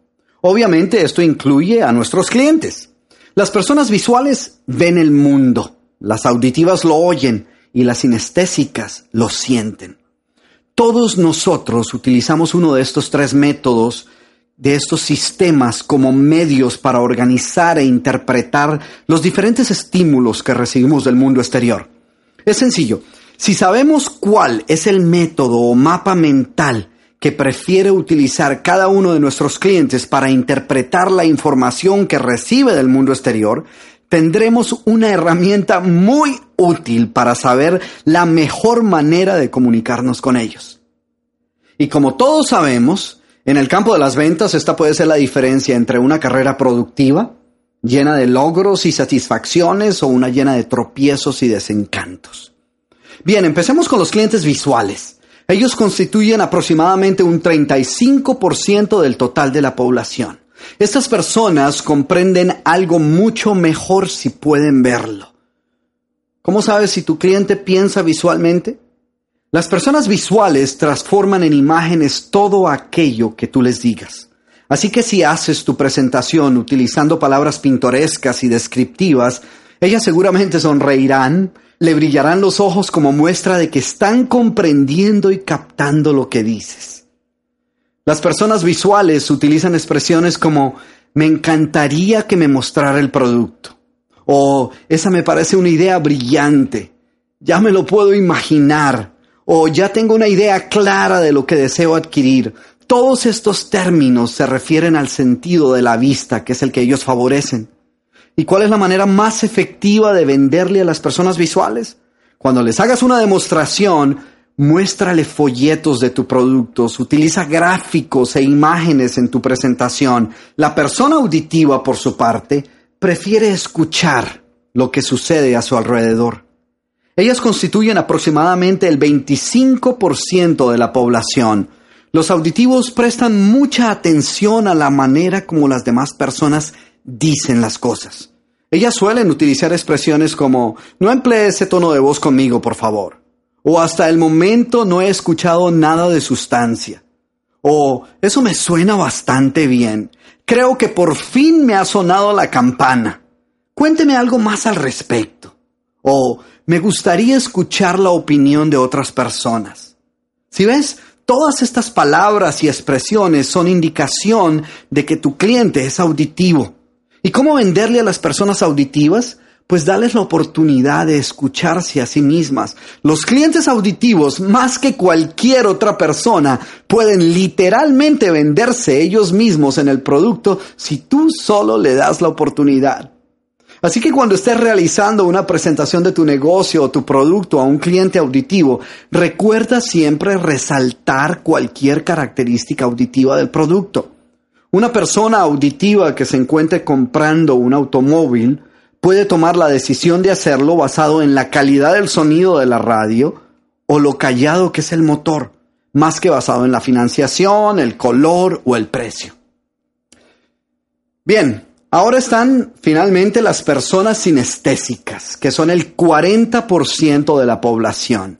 Obviamente esto incluye a nuestros clientes. Las personas visuales ven el mundo, las auditivas lo oyen y las sinestésicas lo sienten. Todos nosotros utilizamos uno de estos tres métodos, de estos sistemas como medios para organizar e interpretar los diferentes estímulos que recibimos del mundo exterior. Es sencillo, si sabemos cuál es el método o mapa mental que prefiere utilizar cada uno de nuestros clientes para interpretar la información que recibe del mundo exterior, tendremos una herramienta muy útil para saber la mejor manera de comunicarnos con ellos. Y como todos sabemos, en el campo de las ventas esta puede ser la diferencia entre una carrera productiva, llena de logros y satisfacciones, o una llena de tropiezos y desencantos. Bien, empecemos con los clientes visuales. Ellos constituyen aproximadamente un 35% del total de la población. Estas personas comprenden algo mucho mejor si pueden verlo. ¿Cómo sabes si tu cliente piensa visualmente? Las personas visuales transforman en imágenes todo aquello que tú les digas. Así que si haces tu presentación utilizando palabras pintorescas y descriptivas, ellas seguramente sonreirán, le brillarán los ojos como muestra de que están comprendiendo y captando lo que dices. Las personas visuales utilizan expresiones como me encantaría que me mostrara el producto o esa me parece una idea brillante, ya me lo puedo imaginar o ya tengo una idea clara de lo que deseo adquirir. Todos estos términos se refieren al sentido de la vista, que es el que ellos favorecen. ¿Y cuál es la manera más efectiva de venderle a las personas visuales? Cuando les hagas una demostración, Muéstrale folletos de tu productos, utiliza gráficos e imágenes en tu presentación. La persona auditiva, por su parte, prefiere escuchar lo que sucede a su alrededor. Ellas constituyen aproximadamente el 25% de la población. Los auditivos prestan mucha atención a la manera como las demás personas dicen las cosas. Ellas suelen utilizar expresiones como no emplee ese tono de voz conmigo, por favor o hasta el momento no he escuchado nada de sustancia. O eso me suena bastante bien. Creo que por fin me ha sonado la campana. Cuénteme algo más al respecto. O me gustaría escuchar la opinión de otras personas. Si ves, todas estas palabras y expresiones son indicación de que tu cliente es auditivo. ¿Y cómo venderle a las personas auditivas? Pues dales la oportunidad de escucharse a sí mismas. Los clientes auditivos, más que cualquier otra persona, pueden literalmente venderse ellos mismos en el producto si tú solo le das la oportunidad. Así que cuando estés realizando una presentación de tu negocio o tu producto a un cliente auditivo, recuerda siempre resaltar cualquier característica auditiva del producto. Una persona auditiva que se encuentre comprando un automóvil puede tomar la decisión de hacerlo basado en la calidad del sonido de la radio o lo callado que es el motor, más que basado en la financiación, el color o el precio. Bien, ahora están finalmente las personas sinestésicas, que son el 40% de la población.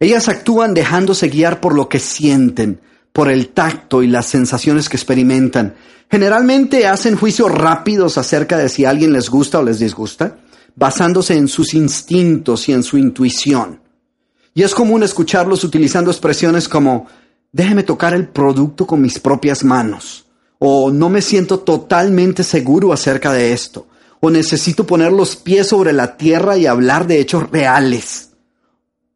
Ellas actúan dejándose guiar por lo que sienten, por el tacto y las sensaciones que experimentan. Generalmente hacen juicios rápidos acerca de si alguien les gusta o les disgusta, basándose en sus instintos y en su intuición. Y es común escucharlos utilizando expresiones como déjeme tocar el producto con mis propias manos, o no me siento totalmente seguro acerca de esto, o necesito poner los pies sobre la tierra y hablar de hechos reales,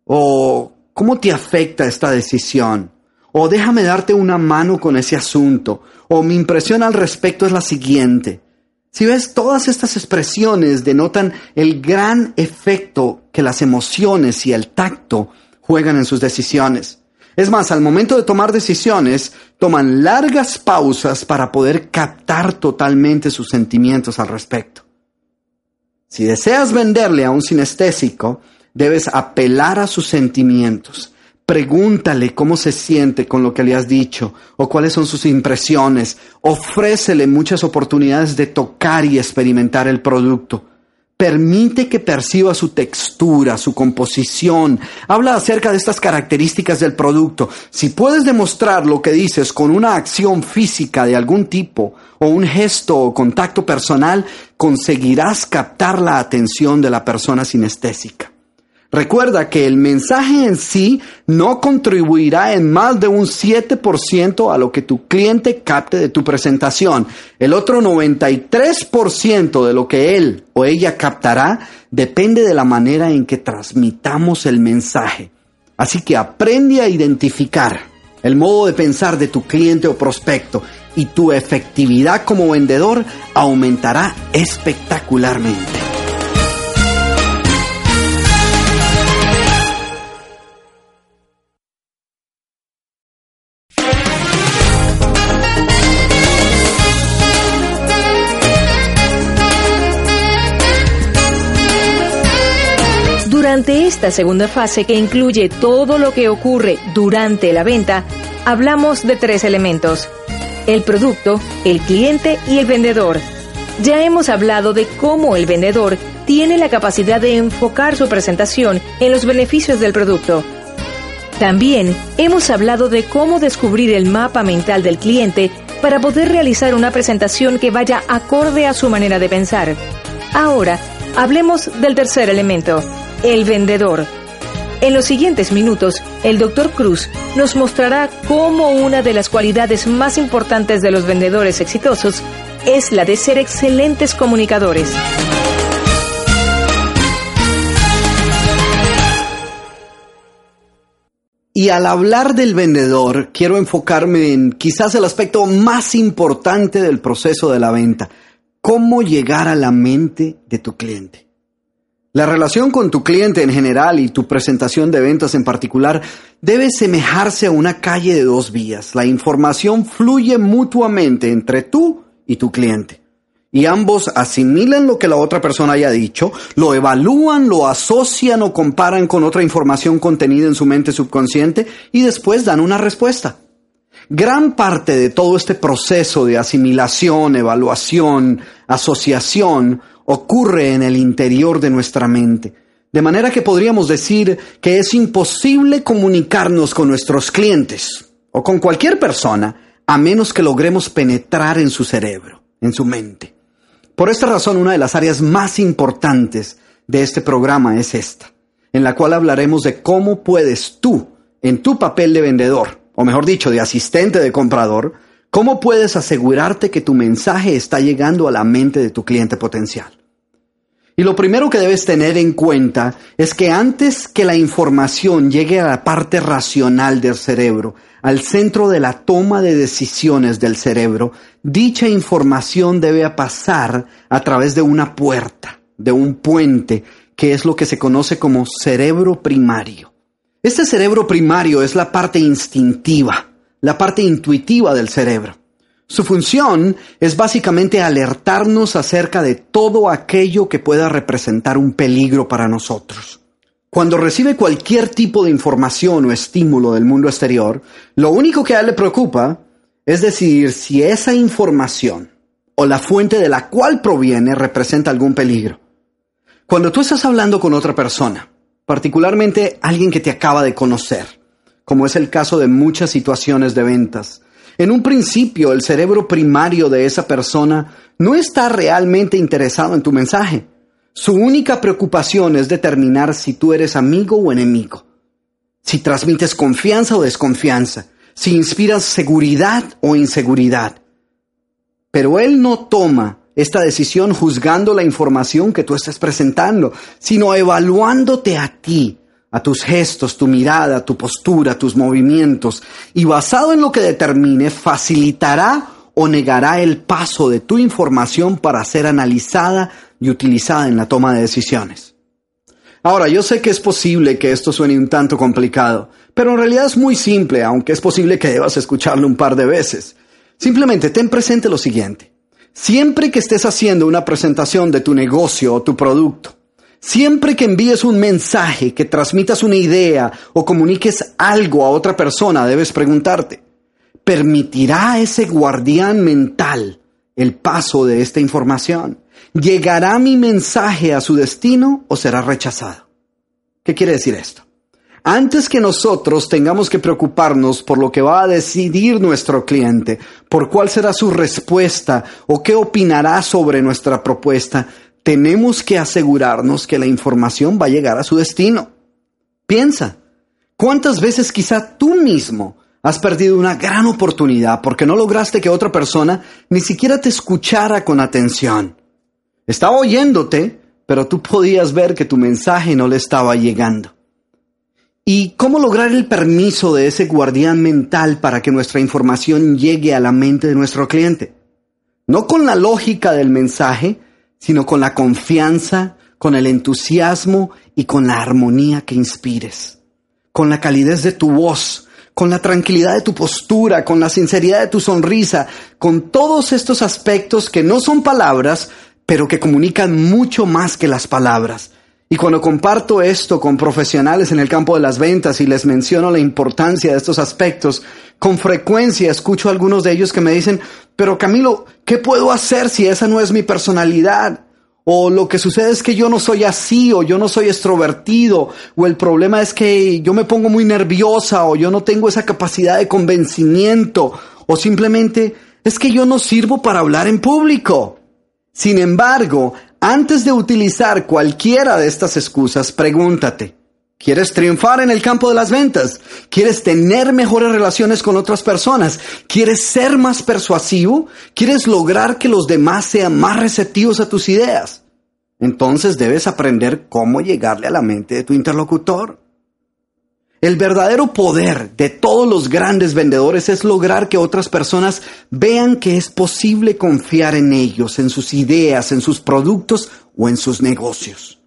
o ¿cómo te afecta esta decisión? O déjame darte una mano con ese asunto, o mi impresión al respecto es la siguiente. Si ves, todas estas expresiones denotan el gran efecto que las emociones y el tacto juegan en sus decisiones. Es más, al momento de tomar decisiones, toman largas pausas para poder captar totalmente sus sentimientos al respecto. Si deseas venderle a un sinestésico, debes apelar a sus sentimientos, Pregúntale cómo se siente con lo que le has dicho o cuáles son sus impresiones. Ofrécele muchas oportunidades de tocar y experimentar el producto. Permite que perciba su textura, su composición. Habla acerca de estas características del producto. Si puedes demostrar lo que dices con una acción física de algún tipo o un gesto o contacto personal, conseguirás captar la atención de la persona sinestésica. Recuerda que el mensaje en sí no contribuirá en más de un 7% a lo que tu cliente capte de tu presentación. El otro 93% de lo que él o ella captará depende de la manera en que transmitamos el mensaje. Así que aprende a identificar el modo de pensar de tu cliente o prospecto y tu efectividad como vendedor aumentará espectacularmente. Durante esta segunda fase que incluye todo lo que ocurre durante la venta, hablamos de tres elementos. El producto, el cliente y el vendedor. Ya hemos hablado de cómo el vendedor tiene la capacidad de enfocar su presentación en los beneficios del producto. También hemos hablado de cómo descubrir el mapa mental del cliente para poder realizar una presentación que vaya acorde a su manera de pensar. Ahora, hablemos del tercer elemento, el vendedor. En los siguientes minutos, el Dr. Cruz nos mostrará cómo una de las cualidades más importantes de los vendedores exitosos es la de ser excelentes comunicadores. Y al hablar del vendedor, quiero enfocarme en quizás el aspecto más importante del proceso de la venta, cómo llegar a la mente de tu cliente. La relación con tu cliente en general y tu presentación de ventas en particular debe semejarse a una calle de dos vías. La información fluye mutuamente entre tú y tu cliente. Y ambos asimilan lo que la otra persona haya dicho, lo evalúan, lo asocian o comparan con otra información contenida en su mente subconsciente y después dan una respuesta. Gran parte de todo este proceso de asimilación, evaluación, asociación ocurre en el interior de nuestra mente. De manera que podríamos decir que es imposible comunicarnos con nuestros clientes o con cualquier persona a menos que logremos penetrar en su cerebro, en su mente. Por esta razón, una de las áreas más importantes de este programa es esta, en la cual hablaremos de cómo puedes tú, en tu papel de vendedor, o mejor dicho, de asistente de comprador, cómo puedes asegurarte que tu mensaje está llegando a la mente de tu cliente potencial. Y lo primero que debes tener en cuenta es que antes que la información llegue a la parte racional del cerebro, al centro de la toma de decisiones del cerebro, dicha información debe pasar a través de una puerta, de un puente, que es lo que se conoce como cerebro primario. Este cerebro primario es la parte instintiva, la parte intuitiva del cerebro. Su función es básicamente alertarnos acerca de todo aquello que pueda representar un peligro para nosotros. Cuando recibe cualquier tipo de información o estímulo del mundo exterior, lo único que a él le preocupa es decidir si esa información o la fuente de la cual proviene representa algún peligro. Cuando tú estás hablando con otra persona, particularmente alguien que te acaba de conocer, como es el caso de muchas situaciones de ventas, en un principio, el cerebro primario de esa persona no está realmente interesado en tu mensaje. Su única preocupación es determinar si tú eres amigo o enemigo, si transmites confianza o desconfianza, si inspiras seguridad o inseguridad. Pero él no toma esta decisión juzgando la información que tú estás presentando, sino evaluándote a ti a tus gestos, tu mirada, tu postura, tus movimientos, y basado en lo que determine, facilitará o negará el paso de tu información para ser analizada y utilizada en la toma de decisiones. Ahora, yo sé que es posible que esto suene un tanto complicado, pero en realidad es muy simple, aunque es posible que debas escucharlo un par de veces. Simplemente ten presente lo siguiente. Siempre que estés haciendo una presentación de tu negocio o tu producto, siempre que envíes un mensaje, que transmitas una idea o comuniques algo a otra persona, debes preguntarte, ¿permitirá ese guardián mental el paso de esta información? ¿Llegará mi mensaje a su destino o será rechazado? ¿Qué quiere decir esto? Antes que nosotros tengamos que preocuparnos por lo que va a decidir nuestro cliente, por cuál será su respuesta o qué opinará sobre nuestra propuesta, tenemos que asegurarnos que la información va a llegar a su destino. Piensa, ¿cuántas veces quizá tú mismo has perdido una gran oportunidad porque no lograste que otra persona ni siquiera te escuchara con atención? Estaba oyéndote, pero tú podías ver que tu mensaje no le estaba llegando. ¿Y cómo lograr el permiso de ese guardián mental para que nuestra información llegue a la mente de nuestro cliente? No con la lógica del mensaje, sino con la confianza, con el entusiasmo y con la armonía que inspires, con la calidez de tu voz, con la tranquilidad de tu postura, con la sinceridad de tu sonrisa, con todos estos aspectos que no son palabras, pero que comunican mucho más que las palabras. Y cuando comparto esto con profesionales en el campo de las ventas y les menciono la importancia de estos aspectos, con frecuencia escucho a algunos de ellos que me dicen, pero Camilo, ¿qué puedo hacer si esa no es mi personalidad? O lo que sucede es que yo no soy así, o yo no soy extrovertido, o el problema es que yo me pongo muy nerviosa, o yo no tengo esa capacidad de convencimiento, o simplemente es que yo no sirvo para hablar en público. Sin embargo, antes de utilizar cualquiera de estas excusas, pregúntate, ¿quieres triunfar en el campo de las ventas? ¿Quieres tener mejores relaciones con otras personas? ¿Quieres ser más persuasivo? ¿Quieres lograr que los demás sean más receptivos a tus ideas? Entonces debes aprender cómo llegarle a la mente de tu interlocutor. El verdadero poder de todos los grandes vendedores es lograr que otras personas vean que es posible confiar en ellos, en sus ideas, en sus productos o en sus negocios.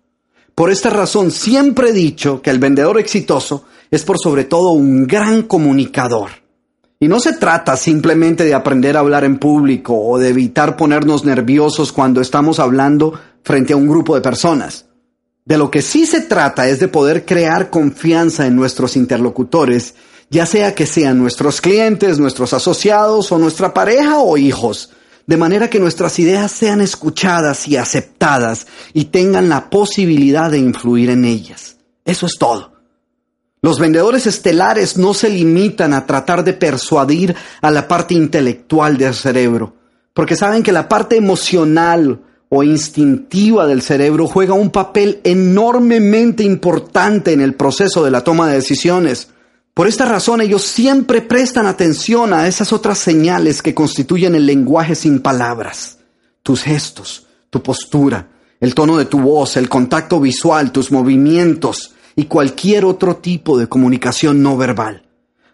Por esta razón siempre he dicho que el vendedor exitoso es por sobre todo un gran comunicador. Y no se trata simplemente de aprender a hablar en público o de evitar ponernos nerviosos cuando estamos hablando frente a un grupo de personas. De lo que sí se trata es de poder crear confianza en nuestros interlocutores, ya sea que sean nuestros clientes, nuestros asociados o nuestra pareja o hijos, de manera que nuestras ideas sean escuchadas y aceptadas y tengan la posibilidad de influir en ellas. Eso es todo. Los vendedores estelares no se limitan a tratar de persuadir a la parte intelectual del cerebro, porque saben que la parte emocional o instintiva del cerebro juega un papel enormemente importante en el proceso de la toma de decisiones. Por esta razón ellos siempre prestan atención a esas otras señales que constituyen el lenguaje sin palabras. Tus gestos, tu postura, el tono de tu voz, el contacto visual, tus movimientos y cualquier otro tipo de comunicación no verbal.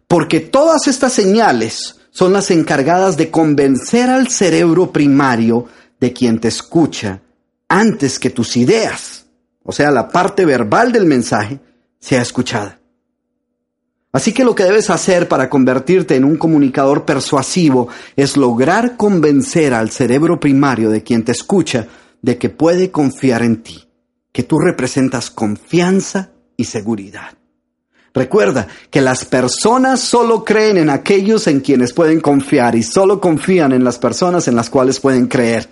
Porque todas estas señales son las encargadas de convencer al cerebro primario de quien te escucha antes que tus ideas, o sea, la parte verbal del mensaje, sea escuchada. Así que lo que debes hacer para convertirte en un comunicador persuasivo es lograr convencer al cerebro primario de quien te escucha de que puede confiar en ti, que tú representas confianza y seguridad. Recuerda que las personas solo creen en aquellos en quienes pueden confiar y solo confían en las personas en las cuales pueden creer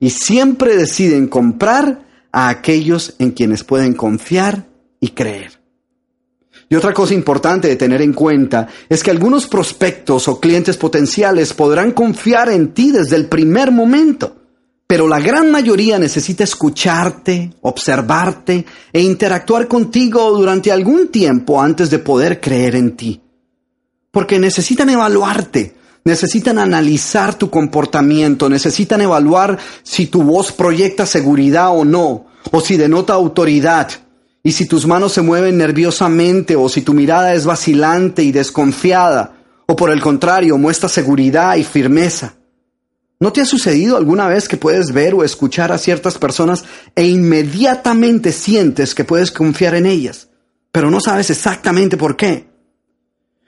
y siempre deciden comprar a aquellos en quienes pueden confiar y creer. Y otra cosa importante de tener en cuenta es que algunos prospectos o clientes potenciales podrán confiar en ti desde el primer momento, pero la gran mayoría necesita escucharte, observarte e interactuar contigo durante algún tiempo antes de poder creer en ti. Porque necesitan evaluarte, necesitan analizar tu comportamiento, necesitan evaluar si tu voz proyecta seguridad o no, o si denota autoridad. Y si tus manos se mueven nerviosamente o si tu mirada es vacilante y desconfiada, o por el contrario muestra seguridad y firmeza. ¿No te ha sucedido alguna vez que puedes ver o escuchar a ciertas personas e inmediatamente sientes que puedes confiar en ellas, pero no sabes exactamente por qué?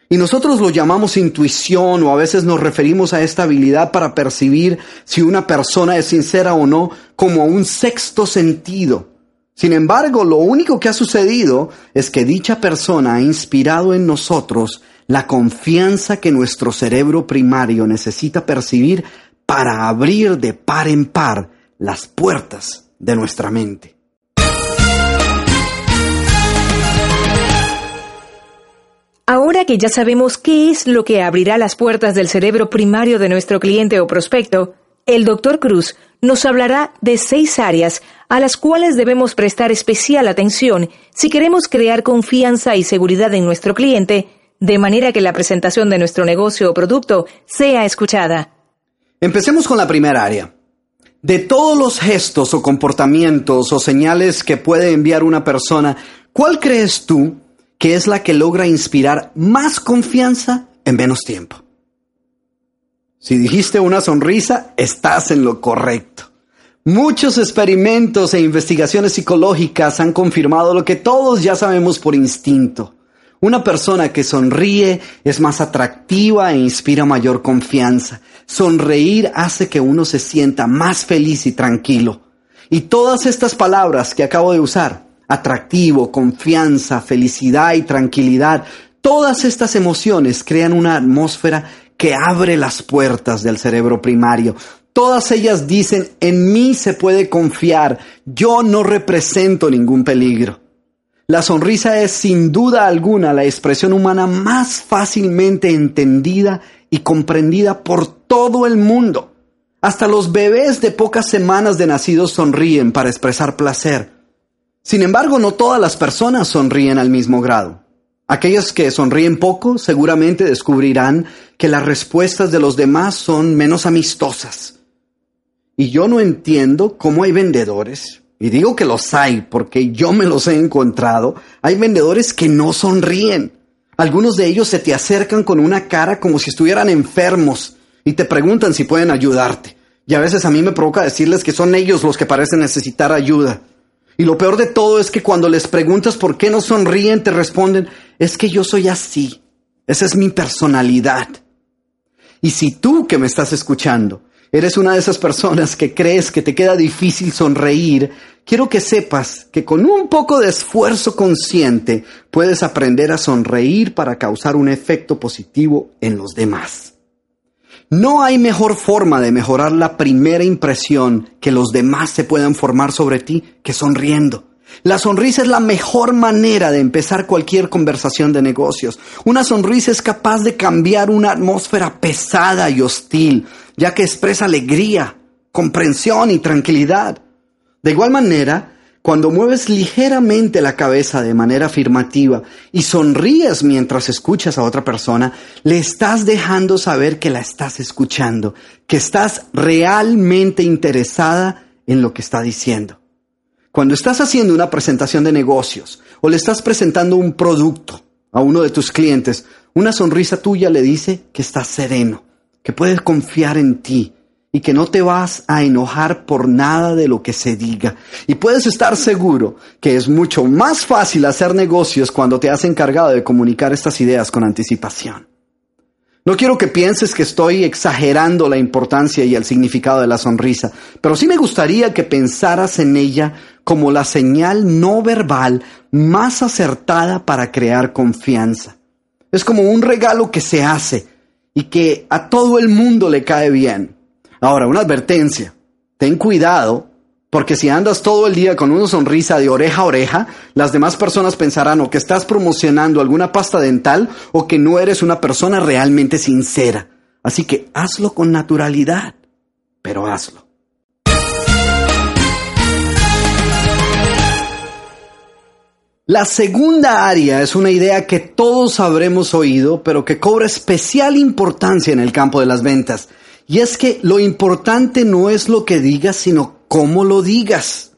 Y nosotros lo llamamos intuición o a veces nos referimos a esta habilidad para percibir si una persona es sincera o no como un sexto sentido. Sin embargo, lo único que ha sucedido es que dicha persona ha inspirado en nosotros la confianza que nuestro cerebro primario necesita percibir para abrir de par en par las puertas de nuestra mente. Ahora que ya sabemos qué es lo que abrirá las puertas del cerebro primario de nuestro cliente o prospecto, el Dr. Cruz nos hablará de seis áreas a las cuales debemos prestar especial atención si queremos crear confianza y seguridad en nuestro cliente, de manera que la presentación de nuestro negocio o producto sea escuchada. Empecemos con la primera área. De todos los gestos o comportamientos o señales que puede enviar una persona, ¿cuál crees tú que es la que logra inspirar más confianza en menos tiempo? Si dijiste una sonrisa, estás en lo correcto. Muchos experimentos e investigaciones psicológicas han confirmado lo que todos ya sabemos por instinto. Una persona que sonríe es más atractiva e inspira mayor confianza. Sonreír hace que uno se sienta más feliz y tranquilo. Y todas estas palabras que acabo de usar, atractivo, confianza, felicidad y tranquilidad, todas estas emociones crean una atmósfera que abre las puertas del cerebro primario. Todas ellas dicen, en mí se puede confiar, yo no represento ningún peligro. La sonrisa es sin duda alguna la expresión humana más fácilmente entendida y comprendida por todo el mundo. Hasta los bebés de pocas semanas de nacidos sonríen para expresar placer. Sin embargo, no todas las personas sonríen al mismo grado. Aquellos que sonríen poco seguramente descubrirán que las respuestas de los demás son menos amistosas. Y yo no entiendo cómo hay vendedores, y digo que los hay porque yo me los he encontrado, hay vendedores que no sonríen. Algunos de ellos se te acercan con una cara como si estuvieran enfermos y te preguntan si pueden ayudarte. Y a veces a mí me provoca decirles que son ellos los que parecen necesitar ayuda. Y lo peor de todo es que cuando les preguntas por qué no sonríen, te responden, es que yo soy así. Esa es mi personalidad. Y si tú que me estás escuchando eres una de esas personas que crees que te queda difícil sonreír, quiero que sepas que con un poco de esfuerzo consciente puedes aprender a sonreír para causar un efecto positivo en los demás. No hay mejor forma de mejorar la primera impresión que los demás se puedan formar sobre ti que sonriendo. La sonrisa es la mejor manera de empezar cualquier conversación de negocios. Una sonrisa es capaz de cambiar una atmósfera pesada y hostil, ya que expresa alegría, comprensión y tranquilidad. De igual manera, cuando mueves ligeramente la cabeza de manera afirmativa y sonríes mientras escuchas a otra persona, le estás dejando saber que la estás escuchando, que estás realmente interesada en lo que está diciendo. Cuando estás haciendo una presentación de negocios o le estás presentando un producto a uno de tus clientes, una sonrisa tuya le dice que estás sereno, que puedes confiar en ti, y que no te vas a enojar por nada de lo que se diga. Y puedes estar seguro que es mucho más fácil hacer negocios cuando te has encargado de comunicar estas ideas con anticipación. No quiero que pienses que estoy exagerando la importancia y el significado de la sonrisa, pero sí me gustaría que pensaras en ella como la señal no verbal más acertada para crear confianza. Es como un regalo que se hace y que a todo el mundo le cae bien. Ahora, una advertencia. Ten cuidado, porque si andas todo el día con una sonrisa de oreja a oreja, las demás personas pensarán o que estás promocionando alguna pasta dental o que no eres una persona realmente sincera. Así que hazlo con naturalidad, pero hazlo. La segunda área es una idea que todos habremos oído, pero que cobra especial importancia en el campo de las ventas. Y es que lo importante no es lo que digas, sino cómo lo digas.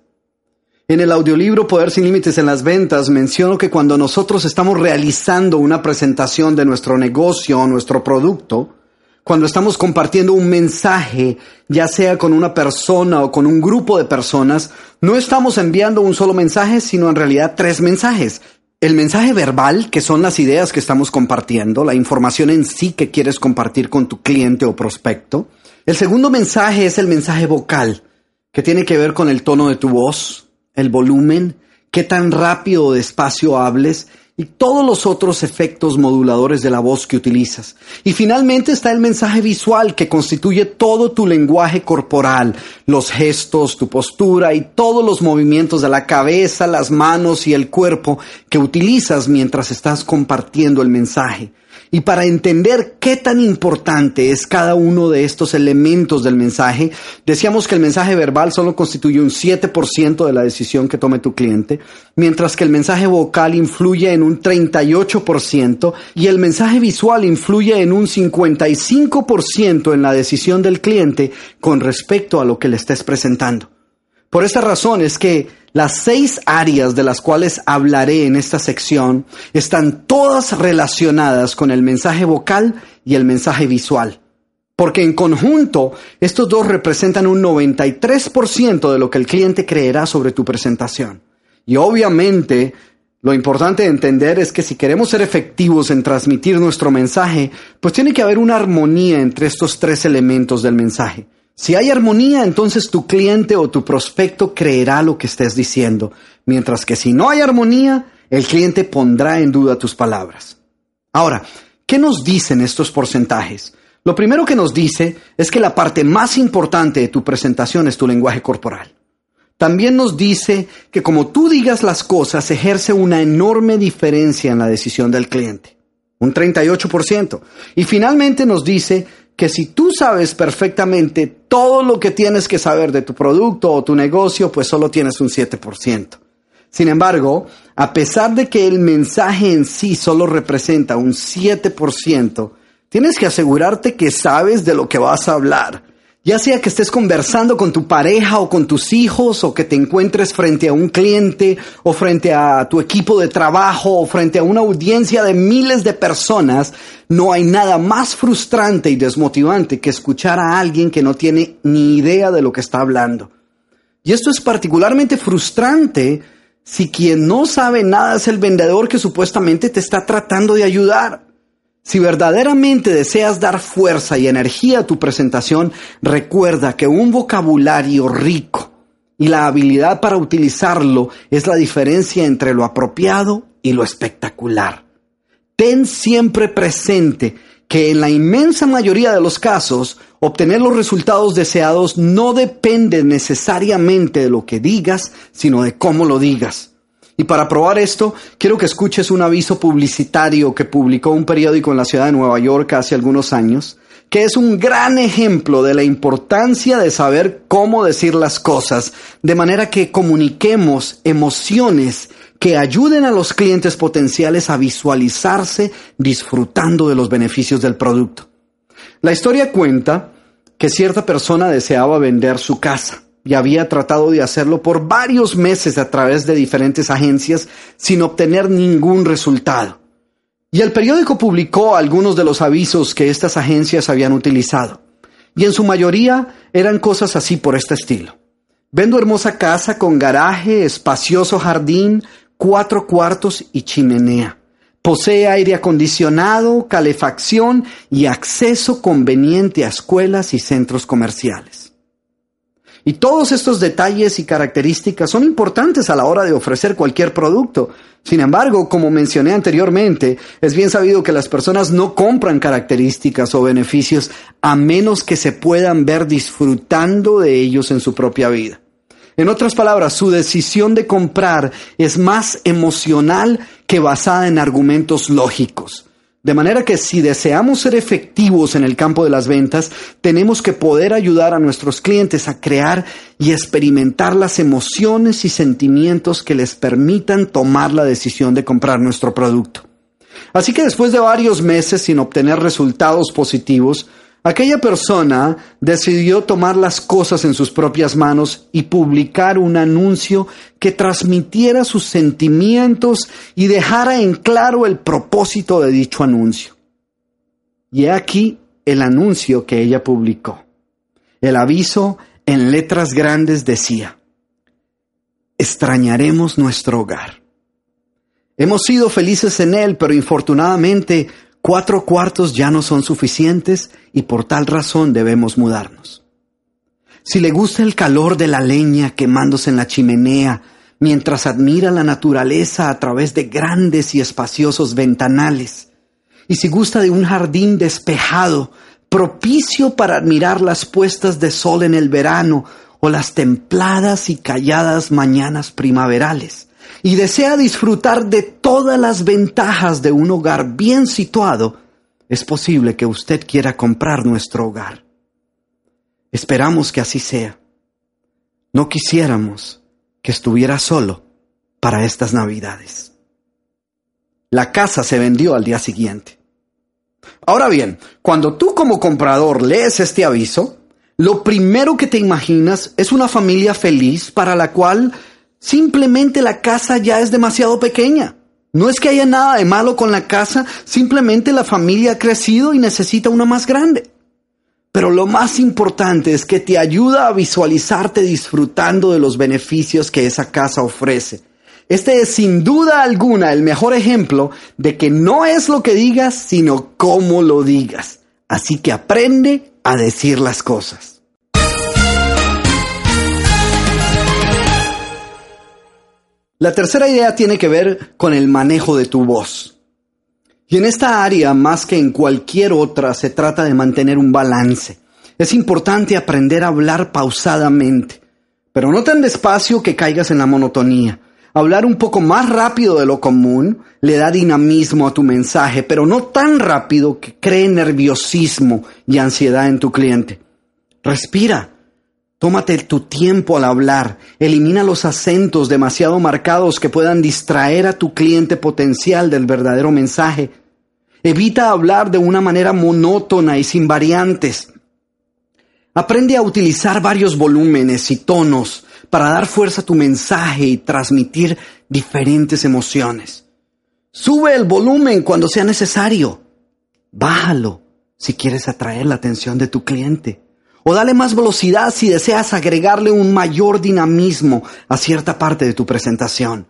En el audiolibro Poder sin Límites en las Ventas menciono que cuando nosotros estamos realizando una presentación de nuestro negocio o nuestro producto, cuando estamos compartiendo un mensaje, ya sea con una persona o con un grupo de personas, no estamos enviando un solo mensaje, sino en realidad tres mensajes. El mensaje verbal, que son las ideas que estamos compartiendo, la información en sí que quieres compartir con tu cliente o prospecto. El segundo mensaje es el mensaje vocal, que tiene que ver con el tono de tu voz, el volumen, qué tan rápido o despacio hables y todos los otros efectos moduladores de la voz que utilizas. Y finalmente está el mensaje visual que constituye todo tu lenguaje corporal, los gestos, tu postura y todos los movimientos de la cabeza, las manos y el cuerpo que utilizas mientras estás compartiendo el mensaje. Y para entender qué tan importante es cada uno de estos elementos del mensaje, decíamos que el mensaje verbal solo constituye un 7% de la decisión que tome tu cliente, mientras que el mensaje vocal influye en un 38% y el mensaje visual influye en un 55% en la decisión del cliente con respecto a lo que le estés presentando. Por esta razón es que las seis áreas de las cuales hablaré en esta sección están todas relacionadas con el mensaje vocal y el mensaje visual. Porque en conjunto, estos dos representan un 93% de lo que el cliente creerá sobre tu presentación. Y obviamente, lo importante de entender es que si queremos ser efectivos en transmitir nuestro mensaje, pues tiene que haber una armonía entre estos tres elementos del mensaje. Si hay armonía, entonces tu cliente o tu prospecto creerá lo que estés diciendo, mientras que si no hay armonía, el cliente pondrá en duda tus palabras. Ahora, ¿qué nos dicen estos porcentajes? Lo primero que nos dice es que la parte más importante de tu presentación es tu lenguaje corporal. También nos dice que como tú digas las cosas ejerce una enorme diferencia en la decisión del cliente, un 38%. Y finalmente nos dice que si tú sabes perfectamente todo lo que tienes que saber de tu producto o tu negocio, pues solo tienes un 7%. Sin embargo, a pesar de que el mensaje en sí solo representa un 7%, tienes que asegurarte que sabes de lo que vas a hablar ya sea que estés conversando con tu pareja o con tus hijos o que te encuentres frente a un cliente o frente a tu equipo de trabajo o frente a una audiencia de miles de personas, no hay nada más frustrante y desmotivante que escuchar a alguien que no tiene ni idea de lo que está hablando. Y esto es particularmente frustrante si quien no sabe nada es el vendedor que supuestamente te está tratando de ayudar. Si verdaderamente deseas dar fuerza y energía a tu presentación, recuerda que un vocabulario rico y la habilidad para utilizarlo es la diferencia entre lo apropiado y lo espectacular. Ten siempre presente que en la inmensa mayoría de los casos, obtener los resultados deseados no depende necesariamente de lo que digas, sino de cómo lo digas. Y para probar esto, quiero que escuches un aviso publicitario que publicó un periódico en la ciudad de Nueva York hace algunos años, que es un gran ejemplo de la importancia de saber cómo decir las cosas, de manera que comuniquemos emociones que ayuden a los clientes potenciales a visualizarse disfrutando de los beneficios del producto. La historia cuenta que cierta persona deseaba vender su casa y había tratado de hacerlo por varios meses a través de diferentes agencias sin obtener ningún resultado. Y el periódico publicó algunos de los avisos que estas agencias habían utilizado. Y en su mayoría eran cosas así por este estilo. Vendo hermosa casa con garaje, espacioso jardín, cuatro cuartos y chimenea. Posee aire acondicionado, calefacción y acceso conveniente a escuelas y centros comerciales. Y todos estos detalles y características son importantes a la hora de ofrecer cualquier producto. Sin embargo, como mencioné anteriormente, es bien sabido que las personas no compran características o beneficios a menos que se puedan ver disfrutando de ellos en su propia vida. En otras palabras, su decisión de comprar es más emocional que basada en argumentos lógicos. De manera que si deseamos ser efectivos en el campo de las ventas, tenemos que poder ayudar a nuestros clientes a crear y experimentar las emociones y sentimientos que les permitan tomar la decisión de comprar nuestro producto. Así que después de varios meses sin obtener resultados positivos, Aquella persona decidió tomar las cosas en sus propias manos y publicar un anuncio que transmitiera sus sentimientos y dejara en claro el propósito de dicho anuncio. Y he aquí el anuncio que ella publicó. El aviso en letras grandes decía, extrañaremos nuestro hogar. Hemos sido felices en él, pero infortunadamente cuatro cuartos ya no son suficientes y por tal razón debemos mudarnos. Si le gusta el calor de la leña quemándose en la chimenea, mientras admira la naturaleza a través de grandes y espaciosos ventanales, y si gusta de un jardín despejado, propicio para admirar las puestas de sol en el verano o las templadas y calladas mañanas primaverales, y desea disfrutar de todas las ventajas de un hogar bien situado, es posible que usted quiera comprar nuestro hogar. Esperamos que así sea. No quisiéramos que estuviera solo para estas navidades. La casa se vendió al día siguiente. Ahora bien, cuando tú como comprador lees este aviso, lo primero que te imaginas es una familia feliz para la cual Simplemente la casa ya es demasiado pequeña. No es que haya nada de malo con la casa, simplemente la familia ha crecido y necesita una más grande. Pero lo más importante es que te ayuda a visualizarte disfrutando de los beneficios que esa casa ofrece. Este es sin duda alguna el mejor ejemplo de que no es lo que digas, sino cómo lo digas. Así que aprende a decir las cosas. La tercera idea tiene que ver con el manejo de tu voz. Y en esta área, más que en cualquier otra, se trata de mantener un balance. Es importante aprender a hablar pausadamente, pero no tan despacio que caigas en la monotonía. Hablar un poco más rápido de lo común le da dinamismo a tu mensaje, pero no tan rápido que cree nerviosismo y ansiedad en tu cliente. Respira Tómate tu tiempo al hablar. Elimina los acentos demasiado marcados que puedan distraer a tu cliente potencial del verdadero mensaje. Evita hablar de una manera monótona y sin variantes. Aprende a utilizar varios volúmenes y tonos para dar fuerza a tu mensaje y transmitir diferentes emociones. Sube el volumen cuando sea necesario. Bájalo si quieres atraer la atención de tu cliente o dale más velocidad si deseas agregarle un mayor dinamismo a cierta parte de tu presentación.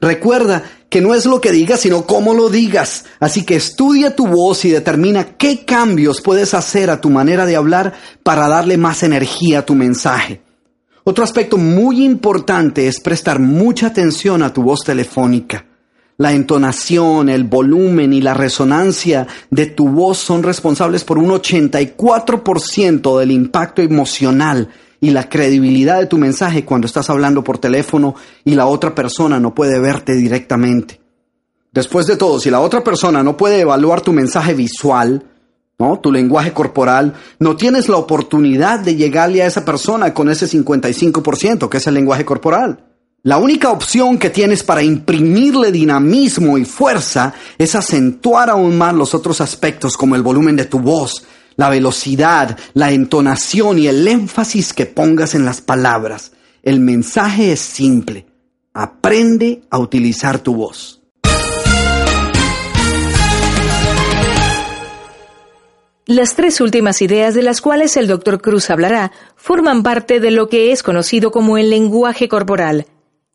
Recuerda que no es lo que digas, sino cómo lo digas. Así que estudia tu voz y determina qué cambios puedes hacer a tu manera de hablar para darle más energía a tu mensaje. Otro aspecto muy importante es prestar mucha atención a tu voz telefónica. La entonación, el volumen y la resonancia de tu voz son responsables por un 84% del impacto emocional y la credibilidad de tu mensaje cuando estás hablando por teléfono y la otra persona no puede verte directamente. Después de todo, si la otra persona no puede evaluar tu mensaje visual, ¿no? Tu lenguaje corporal, no tienes la oportunidad de llegarle a esa persona con ese 55% que es el lenguaje corporal. La única opción que tienes para imprimirle dinamismo y fuerza es acentuar aún más los otros aspectos como el volumen de tu voz, la velocidad, la entonación y el énfasis que pongas en las palabras. El mensaje es simple. Aprende a utilizar tu voz. Las tres últimas ideas de las cuales el Dr. Cruz hablará forman parte de lo que es conocido como el lenguaje corporal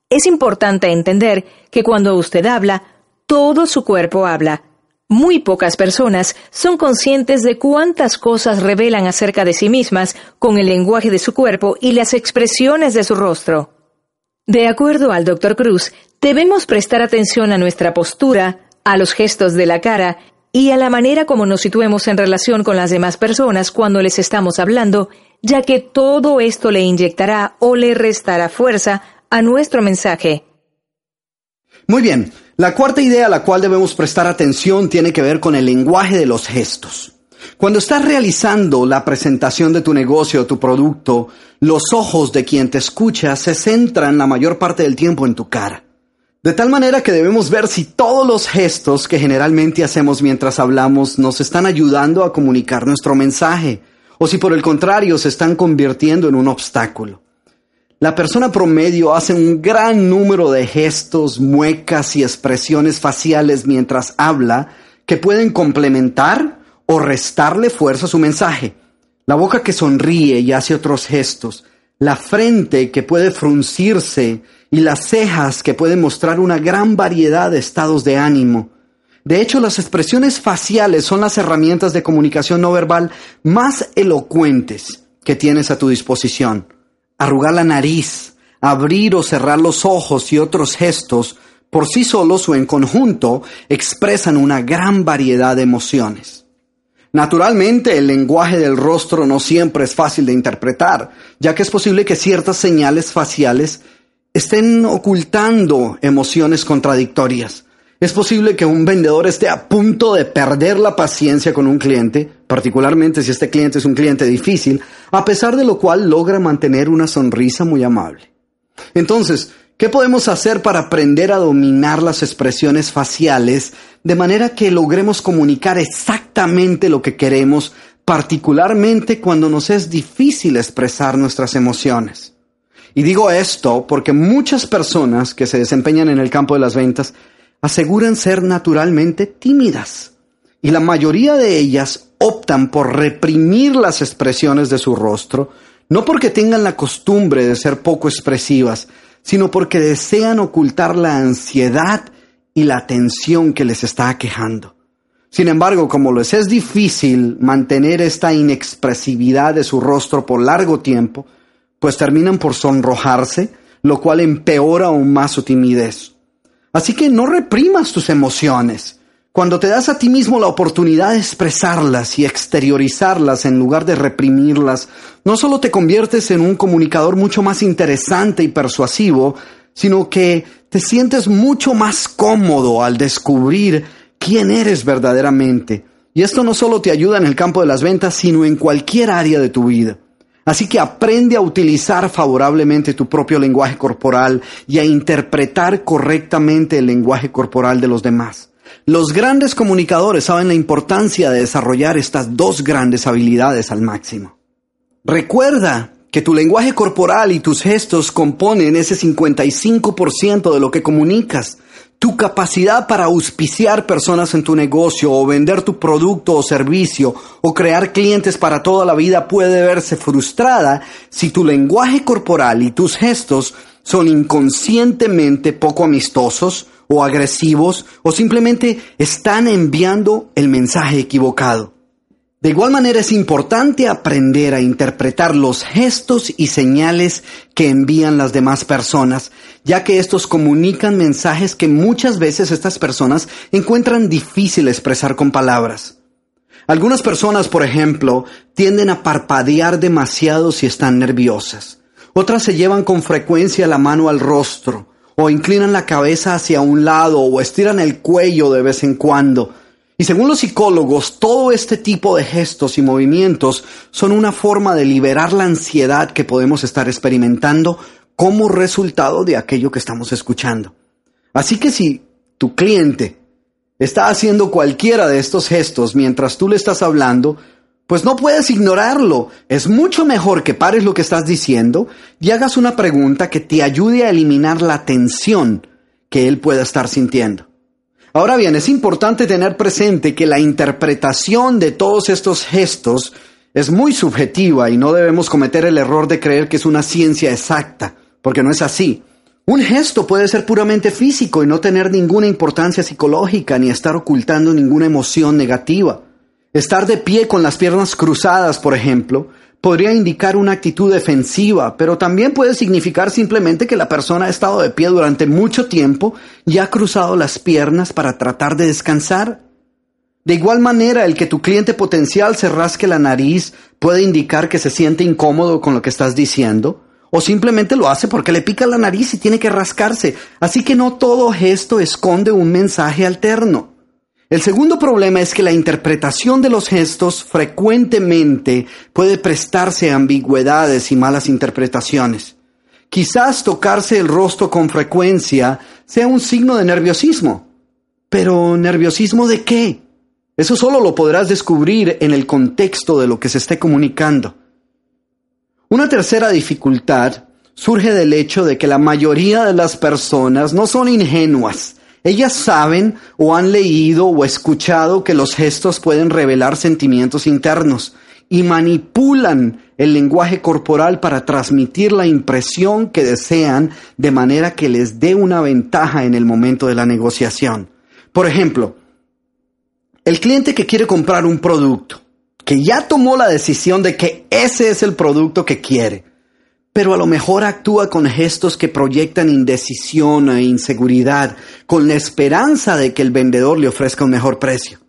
es importante entender que cuando usted habla, todo su cuerpo habla. Muy pocas personas son conscientes de cuántas cosas revelan acerca de sí mismas con el lenguaje de su cuerpo y las expresiones de su rostro. De acuerdo al Dr. Cruz, debemos prestar atención a nuestra postura, a los gestos de la cara y a la manera como nos situemos en relación con las demás personas cuando les estamos hablando, ya que todo esto le inyectará o le restará fuerza a nuestro mensaje. Muy bien, la cuarta idea a la cual debemos prestar atención tiene que ver con el lenguaje de los gestos. Cuando estás realizando la presentación de tu negocio o tu producto, los ojos de quien te escucha se centran la mayor parte del tiempo en tu cara. De tal manera que debemos ver si todos los gestos que generalmente hacemos mientras hablamos nos están ayudando a comunicar nuestro mensaje, o si por el contrario se están convirtiendo en un obstáculo. La persona promedio hace un gran número de gestos, muecas y expresiones faciales mientras habla que pueden complementar o restarle fuerza a su mensaje. La boca que sonríe y hace otros gestos, la frente que puede fruncirse y las cejas que pueden mostrar una gran variedad de estados de ánimo. De hecho, las expresiones faciales son las herramientas de comunicación no verbal más elocuentes que tienes a tu disposición. Arrugar la nariz, abrir o cerrar los ojos y otros gestos, por sí solos o en conjunto, expresan una gran variedad de emociones. Naturalmente, el lenguaje del rostro no siempre es fácil de interpretar, ya que es posible que ciertas señales faciales estén ocultando emociones contradictorias. Es posible que un vendedor esté a punto de perder la paciencia con un cliente, particularmente si este cliente es un cliente difícil, a pesar de lo cual logra mantener una sonrisa muy amable. Entonces, ¿qué podemos hacer para aprender a dominar las expresiones faciales de manera que logremos comunicar exactamente lo que queremos, particularmente cuando nos es difícil expresar nuestras emociones? Y digo esto porque muchas personas que se desempeñan en el campo de las ventas aseguran ser naturalmente tímidas. Y la mayoría de ellas optan por reprimir las expresiones de su rostro, no porque tengan la costumbre de ser poco expresivas, sino porque desean ocultar la ansiedad y la tensión que les está aquejando. Sin embargo, como les es difícil mantener esta inexpresividad de su rostro por largo tiempo, pues terminan por sonrojarse, lo cual empeora aún más su timidez. Así que no reprimas tus emociones. Cuando te das a ti mismo la oportunidad de expresarlas y exteriorizarlas en lugar de reprimirlas, no solo te conviertes en un comunicador mucho más interesante y persuasivo, sino que te sientes mucho más cómodo al descubrir quién eres verdaderamente. Y esto no solo te ayuda en el campo de las ventas, sino en cualquier área de tu vida. Así que aprende a utilizar favorablemente tu propio lenguaje corporal y a interpretar correctamente el lenguaje corporal de los demás. Los grandes comunicadores saben la importancia de desarrollar estas dos grandes habilidades al máximo. Recuerda que tu lenguaje corporal y tus gestos componen ese 55% de lo que comunicas. Tu capacidad para auspiciar personas en tu negocio o vender tu producto o servicio o crear clientes para toda la vida puede verse frustrada si tu lenguaje corporal y tus gestos son inconscientemente poco amistosos o agresivos o simplemente están enviando el mensaje equivocado. De igual manera es importante aprender a interpretar los gestos y señales que envían las demás personas, ya que estos comunican mensajes que muchas veces estas personas encuentran difícil expresar con palabras. Algunas personas, por ejemplo, tienden a parpadear demasiado si están nerviosas. Otras se llevan con frecuencia la mano al rostro, o inclinan la cabeza hacia un lado, o estiran el cuello de vez en cuando, y según los psicólogos, todo este tipo de gestos y movimientos son una forma de liberar la ansiedad que podemos estar experimentando como resultado de aquello que estamos escuchando. Así que si tu cliente está haciendo cualquiera de estos gestos mientras tú le estás hablando, pues no puedes ignorarlo. Es mucho mejor que pares lo que estás diciendo y hagas una pregunta que te ayude a eliminar la tensión que él pueda estar sintiendo. Ahora bien, es importante tener presente que la interpretación de todos estos gestos es muy subjetiva y no debemos cometer el error de creer que es una ciencia exacta, porque no es así. Un gesto puede ser puramente físico y no tener ninguna importancia psicológica ni estar ocultando ninguna emoción negativa. Estar de pie con las piernas cruzadas, por ejemplo, podría indicar una actitud defensiva, pero también puede significar simplemente que la persona ha estado de pie durante mucho tiempo y ha cruzado las piernas para tratar de descansar. De igual manera, el que tu cliente potencial se rasque la nariz puede indicar que se siente incómodo con lo que estás diciendo, o simplemente lo hace porque le pica la nariz y tiene que rascarse. Así que no todo gesto esconde un mensaje alterno. El segundo problema es que la interpretación de los gestos frecuentemente puede prestarse a ambigüedades y malas interpretaciones. Quizás tocarse el rostro con frecuencia sea un signo de nerviosismo. Pero ¿nerviosismo de qué? Eso solo lo podrás descubrir en el contexto de lo que se esté comunicando. Una tercera dificultad surge del hecho de que la mayoría de las personas no son ingenuas. Ellas saben o han leído o escuchado que los gestos pueden revelar sentimientos internos y manipulan el lenguaje corporal para transmitir la impresión que desean de manera que les dé una ventaja en el momento de la negociación. Por ejemplo, el cliente que quiere comprar un producto, que ya tomó la decisión de que ese es el producto que quiere, pero a lo mejor actúa con gestos que proyectan indecisión e inseguridad, con la esperanza de que el vendedor le ofrezca un mejor precio.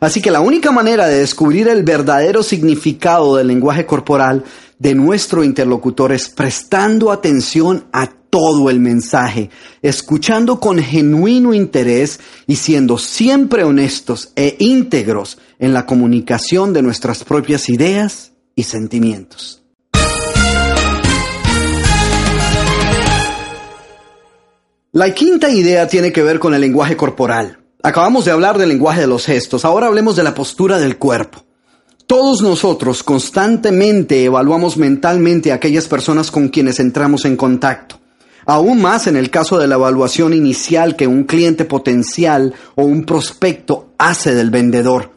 Así que la única manera de descubrir el verdadero significado del lenguaje corporal de nuestro interlocutor es prestando atención a todo el mensaje, escuchando con genuino interés y siendo siempre honestos e íntegros en la comunicación de nuestras propias ideas y sentimientos. La quinta idea tiene que ver con el lenguaje corporal. Acabamos de hablar del lenguaje de los gestos, ahora hablemos de la postura del cuerpo. Todos nosotros constantemente evaluamos mentalmente a aquellas personas con quienes entramos en contacto. Aún más en el caso de la evaluación inicial que un cliente potencial o un prospecto hace del vendedor.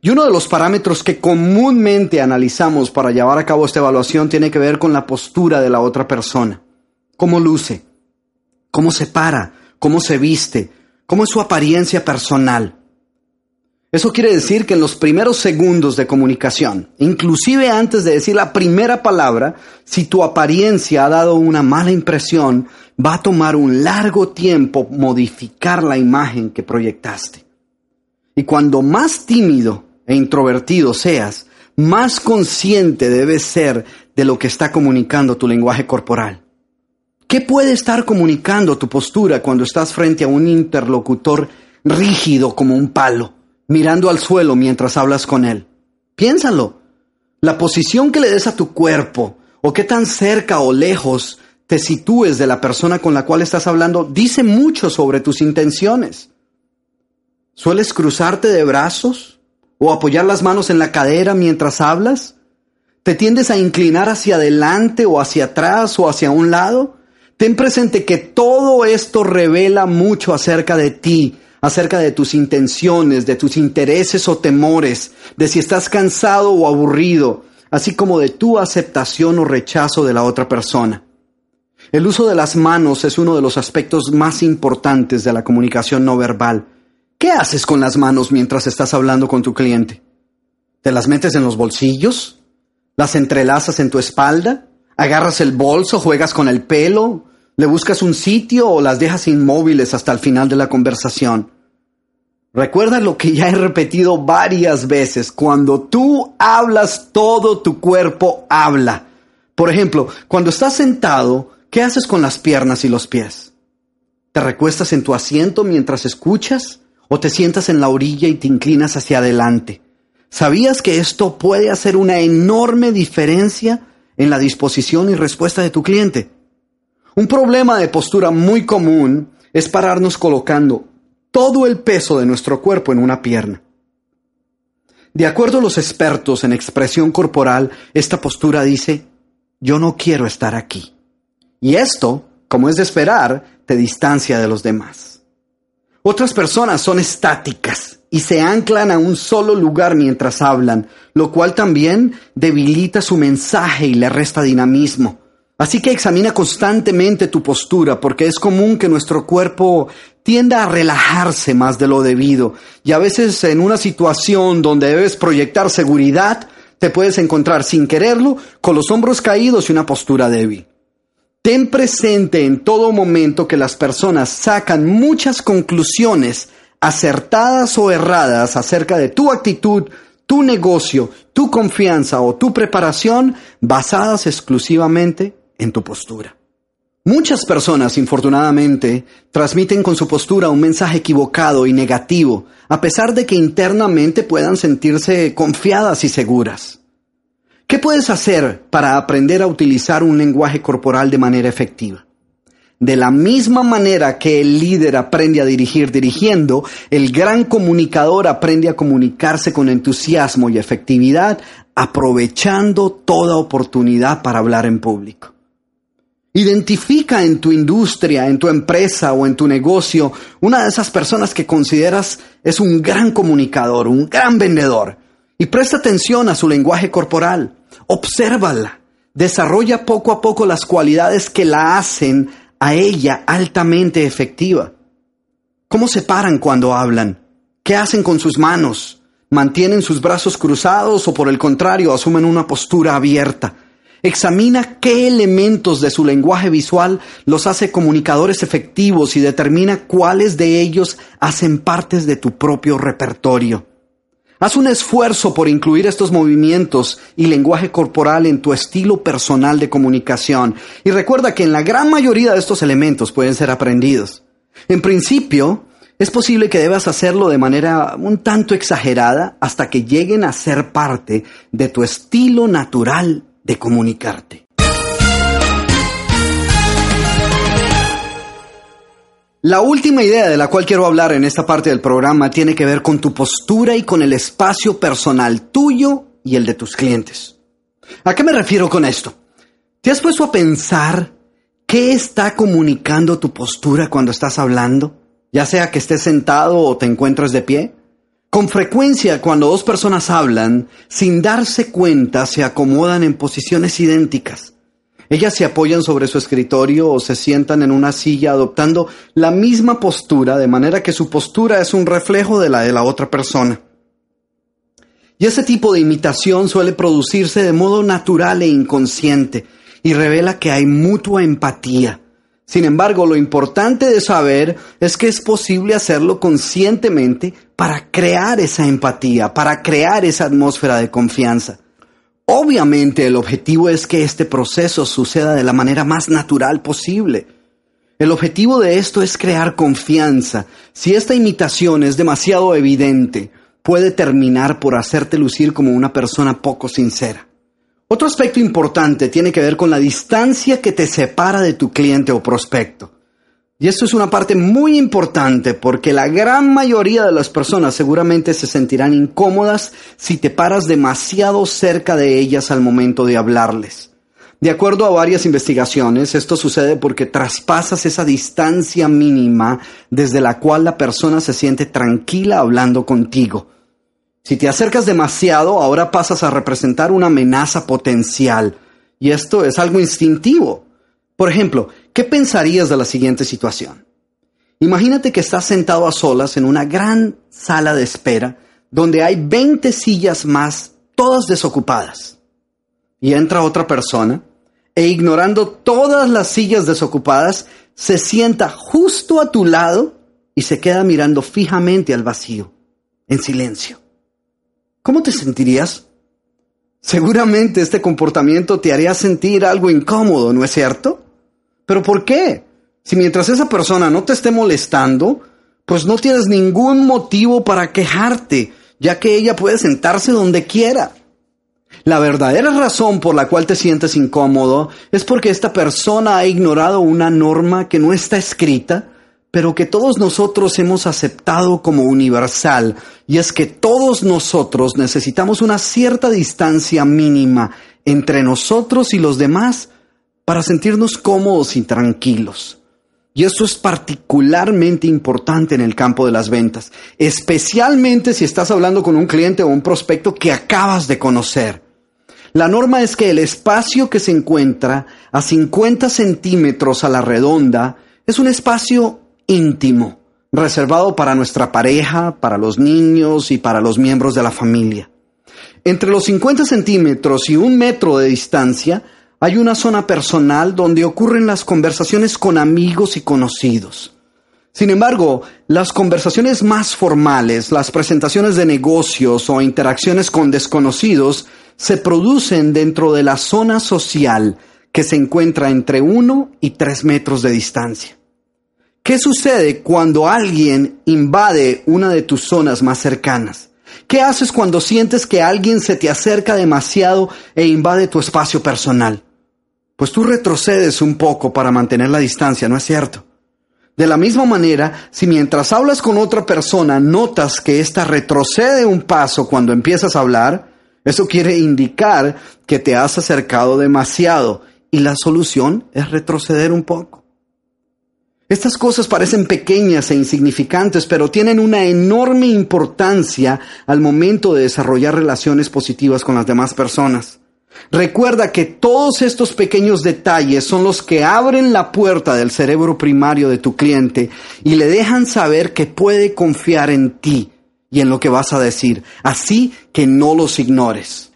Y uno de los parámetros que comúnmente analizamos para llevar a cabo esta evaluación tiene que ver con la postura de la otra persona. ¿Cómo luce? ¿Cómo se para? ¿Cómo se viste? ¿Cómo es su apariencia personal? Eso quiere decir que en los primeros segundos de comunicación, inclusive antes de decir la primera palabra, si tu apariencia ha dado una mala impresión, va a tomar un largo tiempo modificar la imagen que proyectaste. Y cuando más tímido e introvertido seas, más consciente debes ser de lo que está comunicando tu lenguaje corporal. ¿Qué puede estar comunicando tu postura cuando estás frente a un interlocutor rígido como un palo, mirando al suelo mientras hablas con él? Piénsalo. La posición que le des a tu cuerpo o qué tan cerca o lejos te sitúes de la persona con la cual estás hablando dice mucho sobre tus intenciones. ¿Sueles cruzarte de brazos o apoyar las manos en la cadera mientras hablas? ¿Te tiendes a inclinar hacia adelante o hacia atrás o hacia un lado? Ten presente que todo esto revela mucho acerca de ti, acerca de tus intenciones, de tus intereses o temores, de si estás cansado o aburrido, así como de tu aceptación o rechazo de la otra persona. El uso de las manos es uno de los aspectos más importantes de la comunicación no verbal. ¿Qué haces con las manos mientras estás hablando con tu cliente? ¿Te las metes en los bolsillos? ¿Las entrelazas en tu espalda? ¿Agarras el bolso, juegas con el pelo, le buscas un sitio o las dejas inmóviles hasta el final de la conversación? Recuerda lo que ya he repetido varias veces. Cuando tú hablas, todo tu cuerpo habla. Por ejemplo, cuando estás sentado, ¿qué haces con las piernas y los pies? ¿Te recuestas en tu asiento mientras escuchas? ¿O te sientas en la orilla y te inclinas hacia adelante? ¿Sabías que esto puede hacer una enorme diferencia en la disposición y respuesta de tu cliente. Un problema de postura muy común es pararnos colocando todo el peso de nuestro cuerpo en una pierna. De acuerdo a los expertos en expresión corporal, esta postura dice, yo no quiero estar aquí. Y esto, como es de esperar, te distancia de los demás. Otras personas son estáticas y se anclan a un solo lugar mientras hablan, lo cual también debilita su mensaje y le resta dinamismo. Así que examina constantemente tu postura, porque es común que nuestro cuerpo tienda a relajarse más de lo debido, y a veces en una situación donde debes proyectar seguridad, te puedes encontrar sin quererlo con los hombros caídos y una postura débil. Ten presente en todo momento que las personas sacan muchas conclusiones acertadas o erradas acerca de tu actitud, tu negocio, tu confianza o tu preparación basadas exclusivamente en tu postura. Muchas personas, infortunadamente, transmiten con su postura un mensaje equivocado y negativo, a pesar de que internamente puedan sentirse confiadas y seguras. ¿Qué puedes hacer para aprender a utilizar un lenguaje corporal de manera efectiva? De la misma manera que el líder aprende a dirigir dirigiendo, el gran comunicador aprende a comunicarse con entusiasmo y efectividad, aprovechando toda oportunidad para hablar en público. Identifica en tu industria, en tu empresa o en tu negocio una de esas personas que consideras es un gran comunicador, un gran vendedor, y presta atención a su lenguaje corporal. Obsérvala. Desarrolla poco a poco las cualidades que la hacen a ella altamente efectiva. ¿Cómo se paran cuando hablan? ¿Qué hacen con sus manos? ¿Mantienen sus brazos cruzados o por el contrario asumen una postura abierta? Examina qué elementos de su lenguaje visual los hace comunicadores efectivos y determina cuáles de ellos hacen partes de tu propio repertorio. Haz un esfuerzo por incluir estos movimientos y lenguaje corporal en tu estilo personal de comunicación y recuerda que en la gran mayoría de estos elementos pueden ser aprendidos. En principio, es posible que debas hacerlo de manera un tanto exagerada hasta que lleguen a ser parte de tu estilo natural de comunicarte. La última idea de la cual quiero hablar en esta parte del programa tiene que ver con tu postura y con el espacio personal tuyo y el de tus clientes. ¿A qué me refiero con esto? ¿Te has puesto a pensar qué está comunicando tu postura cuando estás hablando? Ya sea que estés sentado o te encuentres de pie. Con frecuencia, cuando dos personas hablan, sin darse cuenta, se acomodan en posiciones idénticas. Ellas se apoyan sobre su escritorio o se sientan en una silla adoptando la misma postura, de manera que su postura es un reflejo de la de la otra persona. Y ese tipo de imitación suele producirse de modo natural e inconsciente y revela que hay mutua empatía. Sin embargo, lo importante de saber es que es posible hacerlo conscientemente para crear esa empatía, para crear esa atmósfera de confianza. Obviamente el objetivo es que este proceso suceda de la manera más natural posible. El objetivo de esto es crear confianza. Si esta imitación es demasiado evidente, puede terminar por hacerte lucir como una persona poco sincera. Otro aspecto importante tiene que ver con la distancia que te separa de tu cliente o prospecto. Y esto es una parte muy importante porque la gran mayoría de las personas seguramente se sentirán incómodas si te paras demasiado cerca de ellas al momento de hablarles. De acuerdo a varias investigaciones, esto sucede porque traspasas esa distancia mínima desde la cual la persona se siente tranquila hablando contigo. Si te acercas demasiado, ahora pasas a representar una amenaza potencial. Y esto es algo instintivo. Por ejemplo, ¿qué pensarías de la siguiente situación? Imagínate que estás sentado a solas en una gran sala de espera donde hay 20 sillas más, todas desocupadas. Y entra otra persona e ignorando todas las sillas desocupadas, se sienta justo a tu lado y se queda mirando fijamente al vacío, en silencio. ¿Cómo te sentirías? Seguramente este comportamiento te haría sentir algo incómodo, ¿no es cierto? ¿Pero por qué? Si mientras esa persona no te esté molestando, pues no tienes ningún motivo para quejarte, ya que ella puede sentarse donde quiera. La verdadera razón por la cual te sientes incómodo es porque esta persona ha ignorado una norma que no está escrita, pero que todos nosotros hemos aceptado como universal, y es que todos nosotros necesitamos una cierta distancia mínima entre nosotros y los demás para sentirnos cómodos y tranquilos. Y esto es particularmente importante en el campo de las ventas, especialmente si estás hablando con un cliente o un prospecto que acabas de conocer. La norma es que el espacio que se encuentra a 50 centímetros a la redonda es un espacio íntimo, reservado para nuestra pareja, para los niños y para los miembros de la familia. Entre los 50 centímetros y un metro de distancia hay una zona personal donde ocurren las conversaciones con amigos y conocidos. Sin embargo, las conversaciones más formales, las presentaciones de negocios o interacciones con desconocidos se producen dentro de la zona social que se encuentra entre uno y tres metros de distancia. ¿Qué sucede cuando alguien invade una de tus zonas más cercanas? ¿Qué haces cuando sientes que alguien se te acerca demasiado e invade tu espacio personal? Pues tú retrocedes un poco para mantener la distancia, ¿no es cierto? De la misma manera, si mientras hablas con otra persona notas que ésta retrocede un paso cuando empiezas a hablar, eso quiere indicar que te has acercado demasiado y la solución es retroceder un poco. Estas cosas parecen pequeñas e insignificantes, pero tienen una enorme importancia al momento de desarrollar relaciones positivas con las demás personas. Recuerda que todos estos pequeños detalles son los que abren la puerta del cerebro primario de tu cliente y le dejan saber que puede confiar en ti y en lo que vas a decir, así que no los ignores.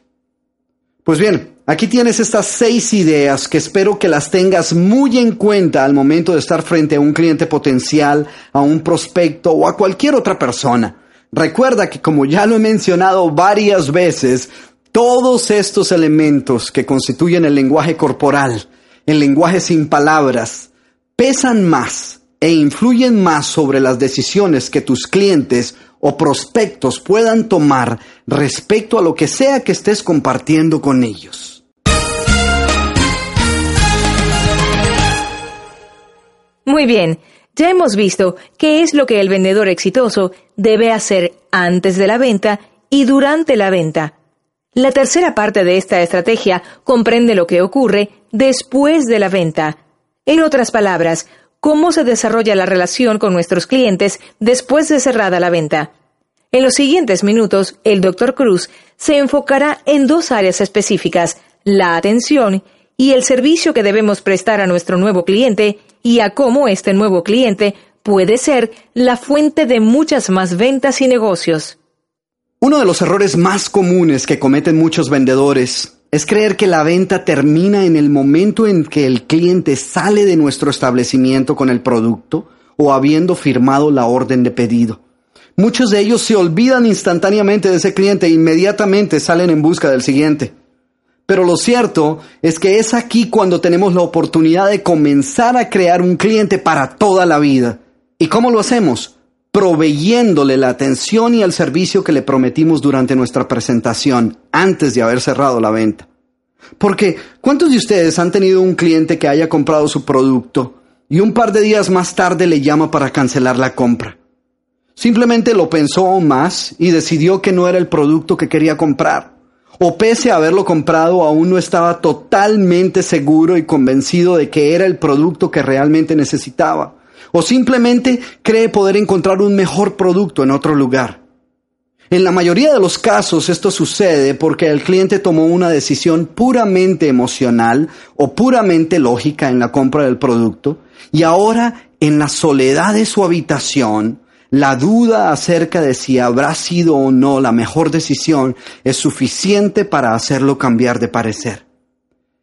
Pues bien, Aquí tienes estas seis ideas que espero que las tengas muy en cuenta al momento de estar frente a un cliente potencial, a un prospecto o a cualquier otra persona. Recuerda que como ya lo he mencionado varias veces, todos estos elementos que constituyen el lenguaje corporal, el lenguaje sin palabras, pesan más e influyen más sobre las decisiones que tus clientes o prospectos puedan tomar respecto a lo que sea que estés compartiendo con ellos. Muy bien, ya hemos visto qué es lo que el vendedor exitoso debe hacer antes de la venta y durante la venta. La tercera parte de esta estrategia comprende lo que ocurre después de la venta. En otras palabras, cómo se desarrolla la relación con nuestros clientes después de cerrada la venta. En los siguientes minutos, el Dr. Cruz se enfocará en dos áreas específicas, la atención y el servicio que debemos prestar a nuestro nuevo cliente y a cómo este nuevo cliente puede ser la fuente de muchas más ventas y negocios. Uno de los errores más comunes que cometen muchos vendedores es creer que la venta termina en el momento en que el cliente sale de nuestro establecimiento con el producto o habiendo firmado la orden de pedido. Muchos de ellos se olvidan instantáneamente de ese cliente e inmediatamente salen en busca del siguiente. Pero lo cierto es que es aquí cuando tenemos la oportunidad de comenzar a crear un cliente para toda la vida. ¿Y cómo lo hacemos? Proveyéndole la atención y el servicio que le prometimos durante nuestra presentación, antes de haber cerrado la venta. Porque, ¿cuántos de ustedes han tenido un cliente que haya comprado su producto y un par de días más tarde le llama para cancelar la compra? Simplemente lo pensó más y decidió que no era el producto que quería comprar o pese a haberlo comprado aún no estaba totalmente seguro y convencido de que era el producto que realmente necesitaba, o simplemente cree poder encontrar un mejor producto en otro lugar. En la mayoría de los casos esto sucede porque el cliente tomó una decisión puramente emocional o puramente lógica en la compra del producto y ahora en la soledad de su habitación la duda acerca de si habrá sido o no la mejor decisión es suficiente para hacerlo cambiar de parecer.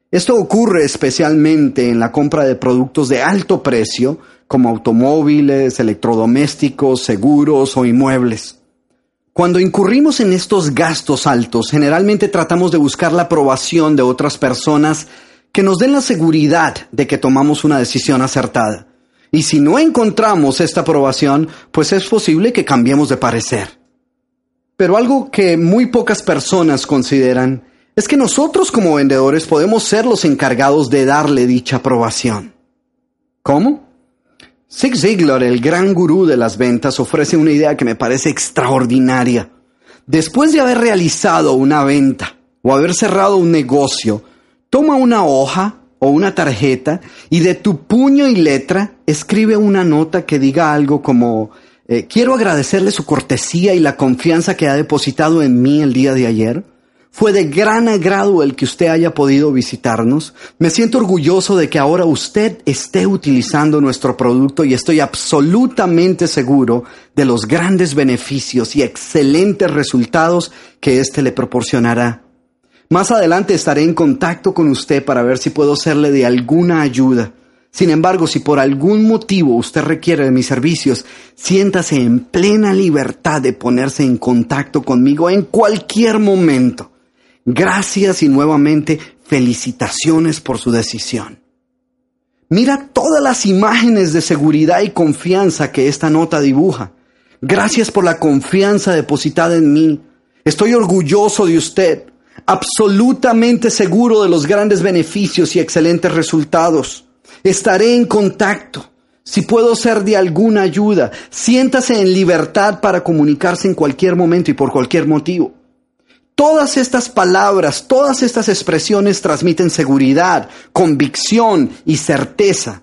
Esto ocurre especialmente en la compra de productos de alto precio, como automóviles, electrodomésticos, seguros o inmuebles. Cuando incurrimos en estos gastos altos, generalmente tratamos de buscar la aprobación de otras personas que nos den la seguridad de que tomamos una decisión acertada. Y si no encontramos esta aprobación, pues es posible que cambiemos de parecer. Pero algo que muy pocas personas consideran es que nosotros como vendedores podemos ser los encargados de darle dicha aprobación. ¿Cómo? Zig Ziglar, el gran gurú de las ventas, ofrece una idea que me parece extraordinaria. Después de haber realizado una venta o haber cerrado un negocio, toma una hoja o una tarjeta y de tu puño y letra escribe una nota que diga algo como eh, quiero agradecerle su cortesía y la confianza que ha depositado en mí el día de ayer. Fue de gran agrado el que usted haya podido visitarnos. Me siento orgulloso de que ahora usted esté utilizando nuestro producto y estoy absolutamente seguro de los grandes beneficios y excelentes resultados que éste le proporcionará. Más adelante estaré en contacto con usted para ver si puedo serle de alguna ayuda. Sin embargo, si por algún motivo usted requiere de mis servicios, siéntase en plena libertad de ponerse en contacto conmigo en cualquier momento. Gracias y nuevamente felicitaciones por su decisión. Mira todas las imágenes de seguridad y confianza que esta nota dibuja. Gracias por la confianza depositada en mí. Estoy orgulloso de usted, absolutamente seguro de los grandes beneficios y excelentes resultados. Estaré en contacto. Si puedo ser de alguna ayuda, siéntase en libertad para comunicarse en cualquier momento y por cualquier motivo. Todas estas palabras, todas estas expresiones transmiten seguridad, convicción y certeza,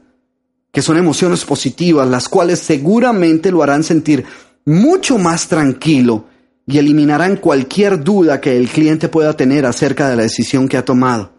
que son emociones positivas, las cuales seguramente lo harán sentir mucho más tranquilo y eliminarán cualquier duda que el cliente pueda tener acerca de la decisión que ha tomado.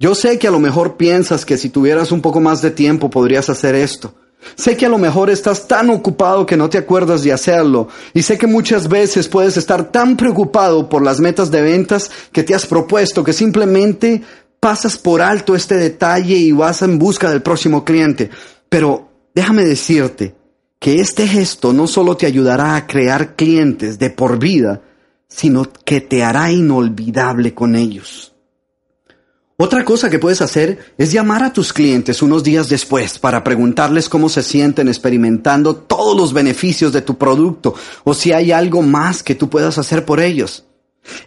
Yo sé que a lo mejor piensas que si tuvieras un poco más de tiempo podrías hacer esto. Sé que a lo mejor estás tan ocupado que no te acuerdas de hacerlo. Y sé que muchas veces puedes estar tan preocupado por las metas de ventas que te has propuesto que simplemente pasas por alto este detalle y vas en busca del próximo cliente. Pero déjame decirte que este gesto no solo te ayudará a crear clientes de por vida, sino que te hará inolvidable con ellos. Otra cosa que puedes hacer es llamar a tus clientes unos días después para preguntarles cómo se sienten experimentando todos los beneficios de tu producto o si hay algo más que tú puedas hacer por ellos.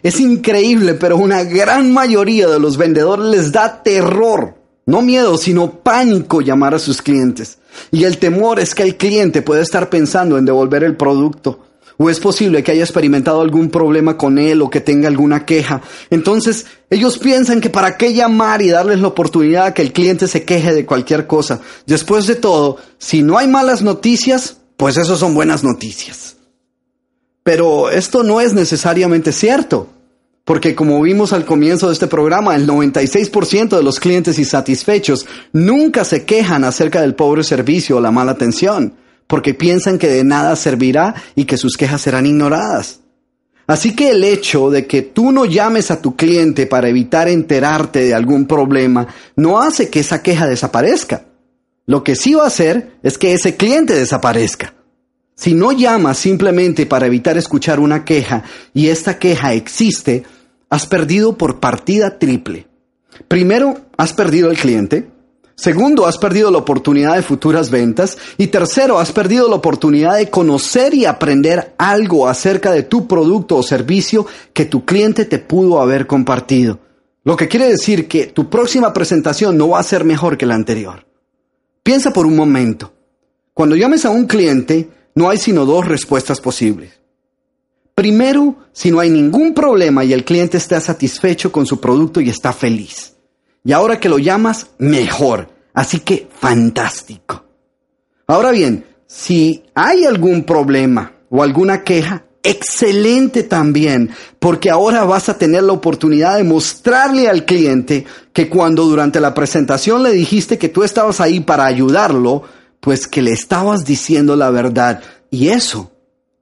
Es increíble, pero una gran mayoría de los vendedores les da terror, no miedo, sino pánico llamar a sus clientes. Y el temor es que el cliente puede estar pensando en devolver el producto. O es posible que haya experimentado algún problema con él o que tenga alguna queja. Entonces, ellos piensan que para qué llamar y darles la oportunidad a que el cliente se queje de cualquier cosa. Después de todo, si no hay malas noticias, pues eso son buenas noticias. Pero esto no es necesariamente cierto. Porque como vimos al comienzo de este programa, el 96% de los clientes insatisfechos nunca se quejan acerca del pobre servicio o la mala atención, porque piensan que de nada servirá y que sus quejas serán ignoradas. Así que el hecho de que tú no llames a tu cliente para evitar enterarte de algún problema no hace que esa queja desaparezca. Lo que sí va a hacer es que ese cliente desaparezca. Si no llamas simplemente para evitar escuchar una queja y esta queja existe, has perdido por partida triple. Primero, has perdido el cliente. Segundo, has perdido la oportunidad de futuras ventas. Y tercero, has perdido la oportunidad de conocer y aprender algo acerca de tu producto o servicio que tu cliente te pudo haber compartido. Lo que quiere decir que tu próxima presentación no va a ser mejor que la anterior. Piensa por un momento. Cuando llames a un cliente, no hay sino dos respuestas posibles. Primero, si no hay ningún problema y el cliente está satisfecho con su producto y está feliz. Y ahora que lo llamas, mejor. Así que fantástico. Ahora bien, si hay algún problema o alguna queja, excelente también, porque ahora vas a tener la oportunidad de mostrarle al cliente que cuando durante la presentación le dijiste que tú estabas ahí para ayudarlo, pues que le estabas diciendo la verdad. Y eso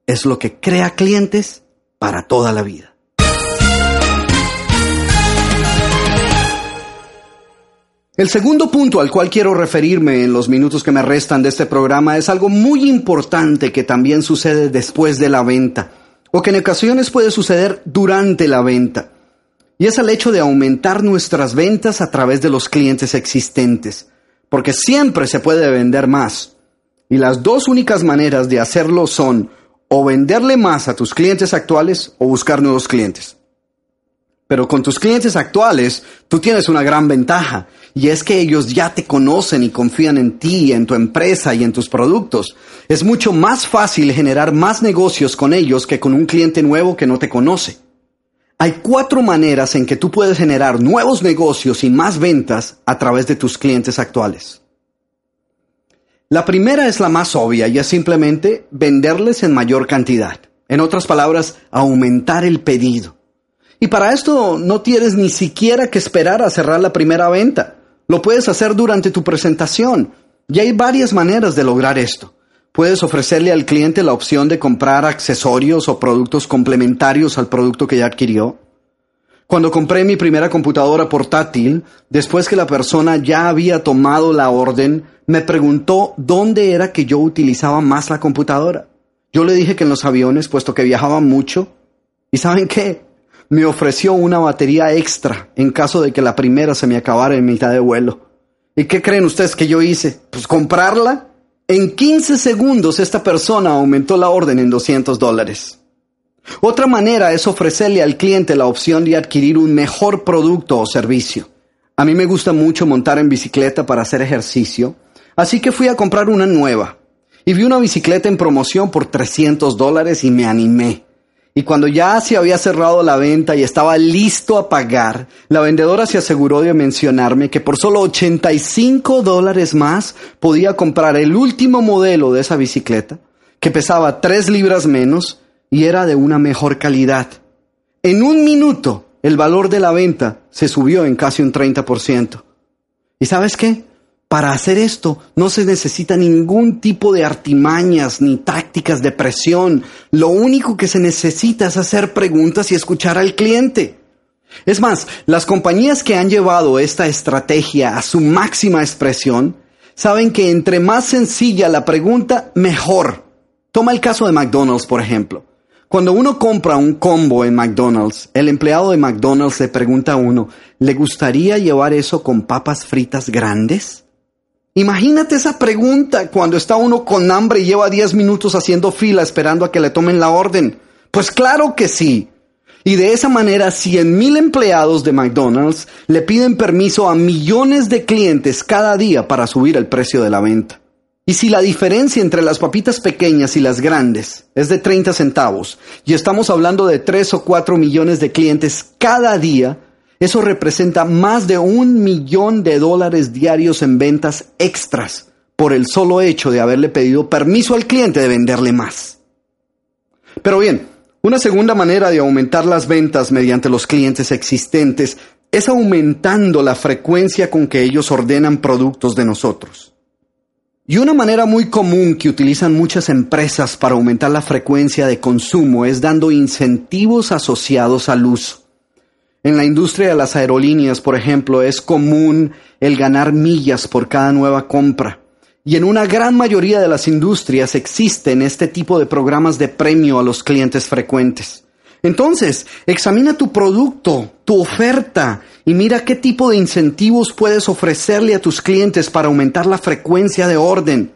es lo que crea clientes para toda la vida. El segundo punto al cual quiero referirme en los minutos que me restan de este programa es algo muy importante que también sucede después de la venta, o que en ocasiones puede suceder durante la venta, y es el hecho de aumentar nuestras ventas a través de los clientes existentes, porque siempre se puede vender más, y las dos únicas maneras de hacerlo son o venderle más a tus clientes actuales o buscar nuevos clientes. Pero con tus clientes actuales, tú tienes una gran ventaja, y es que ellos ya te conocen y confían en ti, en tu empresa y en tus productos. Es mucho más fácil generar más negocios con ellos que con un cliente nuevo que no te conoce. Hay cuatro maneras en que tú puedes generar nuevos negocios y más ventas a través de tus clientes actuales. La primera es la más obvia y es simplemente venderles en mayor cantidad. En otras palabras, aumentar el pedido. Y para esto no tienes ni siquiera que esperar a cerrar la primera venta. Lo puedes hacer durante tu presentación. Y hay varias maneras de lograr esto. Puedes ofrecerle al cliente la opción de comprar accesorios o productos complementarios al producto que ya adquirió. Cuando compré mi primera computadora portátil, después que la persona ya había tomado la orden, me preguntó dónde era que yo utilizaba más la computadora. Yo le dije que en los aviones, puesto que viajaba mucho. ¿Y saben qué? Me ofreció una batería extra en caso de que la primera se me acabara en mitad de vuelo. ¿Y qué creen ustedes que yo hice? Pues comprarla En 15 segundos esta persona aumentó la orden en 200 dólares. Otra manera es ofrecerle al cliente la opción de adquirir un mejor producto o servicio. A mí me gusta mucho montar en bicicleta para hacer ejercicio, así que fui a comprar una nueva y vi una bicicleta en promoción por 300 dólares y me animé. Y cuando ya se había cerrado la venta y estaba listo a pagar, la vendedora se aseguró de mencionarme que por solo 85 dólares más podía comprar el último modelo de esa bicicleta, que pesaba 3 libras menos y era de una mejor calidad. En un minuto, el valor de la venta se subió en casi un 30%. ¿Y sabes qué? Para hacer esto no se necesita ningún tipo de artimañas ni tácticas de presión. Lo único que se necesita es hacer preguntas y escuchar al cliente. Es más, las compañías que han llevado esta estrategia a su máxima expresión saben que entre más sencilla la pregunta, mejor. Toma el caso de McDonald's, por ejemplo. Cuando uno compra un combo en McDonald's, el empleado de McDonald's le pregunta a uno, ¿le gustaría llevar eso con papas fritas grandes? Imagínate esa pregunta cuando está uno con hambre y lleva 10 minutos haciendo fila esperando a que le tomen la orden. Pues claro que sí. Y de esa manera, 100 mil empleados de McDonald's le piden permiso a millones de clientes cada día para subir el precio de la venta. Y si la diferencia entre las papitas pequeñas y las grandes es de 30 centavos, y estamos hablando de 3 o 4 millones de clientes cada día, eso representa más de un millón de dólares diarios en ventas extras por el solo hecho de haberle pedido permiso al cliente de venderle más. Pero bien, una segunda manera de aumentar las ventas mediante los clientes existentes es aumentando la frecuencia con que ellos ordenan productos de nosotros. Y una manera muy común que utilizan muchas empresas para aumentar la frecuencia de consumo es dando incentivos asociados al uso. En la industria de las aerolíneas, por ejemplo, es común el ganar millas por cada nueva compra. Y en una gran mayoría de las industrias existen este tipo de programas de premio a los clientes frecuentes. Entonces, examina tu producto, tu oferta y mira qué tipo de incentivos puedes ofrecerle a tus clientes para aumentar la frecuencia de orden.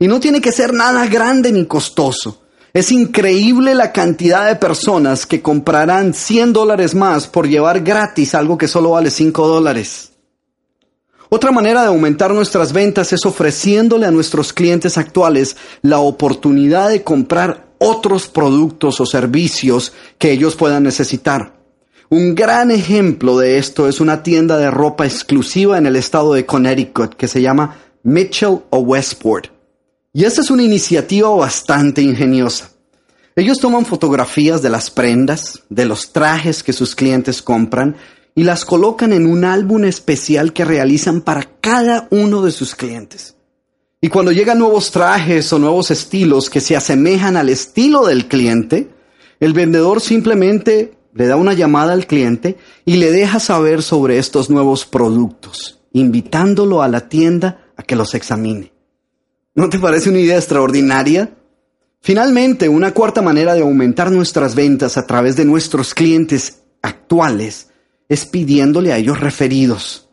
Y no tiene que ser nada grande ni costoso. Es increíble la cantidad de personas que comprarán 100 dólares más por llevar gratis algo que solo vale 5 dólares. Otra manera de aumentar nuestras ventas es ofreciéndole a nuestros clientes actuales la oportunidad de comprar otros productos o servicios que ellos puedan necesitar. Un gran ejemplo de esto es una tienda de ropa exclusiva en el estado de Connecticut que se llama Mitchell o Westport. Y esta es una iniciativa bastante ingeniosa. Ellos toman fotografías de las prendas, de los trajes que sus clientes compran y las colocan en un álbum especial que realizan para cada uno de sus clientes. Y cuando llegan nuevos trajes o nuevos estilos que se asemejan al estilo del cliente, el vendedor simplemente le da una llamada al cliente y le deja saber sobre estos nuevos productos, invitándolo a la tienda a que los examine. ¿No te parece una idea extraordinaria? Finalmente, una cuarta manera de aumentar nuestras ventas a través de nuestros clientes actuales es pidiéndole a ellos referidos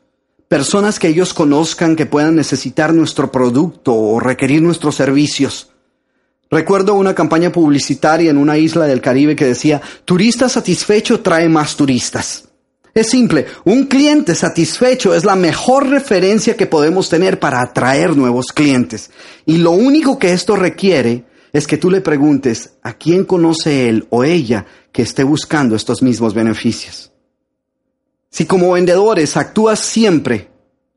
personas que ellos conozcan que puedan necesitar nuestro producto o requerir nuestros servicios. Recuerdo una campaña publicitaria en una isla del Caribe que decía, turista satisfecho trae más turistas. Es simple, un cliente satisfecho es la mejor referencia que podemos tener para atraer nuevos clientes. Y lo único que esto requiere es que tú le preguntes a quién conoce él o ella que esté buscando estos mismos beneficios. Si como vendedores actúas siempre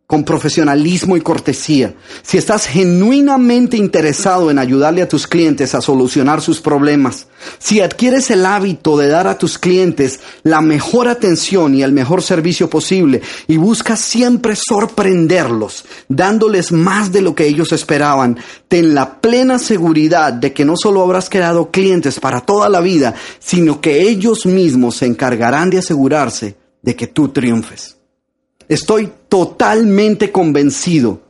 con profesionalismo y cortesía, si estás genuinamente interesado en ayudarle a tus clientes a solucionar sus problemas, si adquieres el hábito de dar a tus clientes la mejor atención y el mejor servicio posible y buscas siempre sorprenderlos, dándoles más de lo que ellos esperaban, ten la plena seguridad de que no solo habrás quedado clientes para toda la vida, sino que ellos mismos se encargarán de asegurarse de que tú triunfes. Estoy totalmente convencido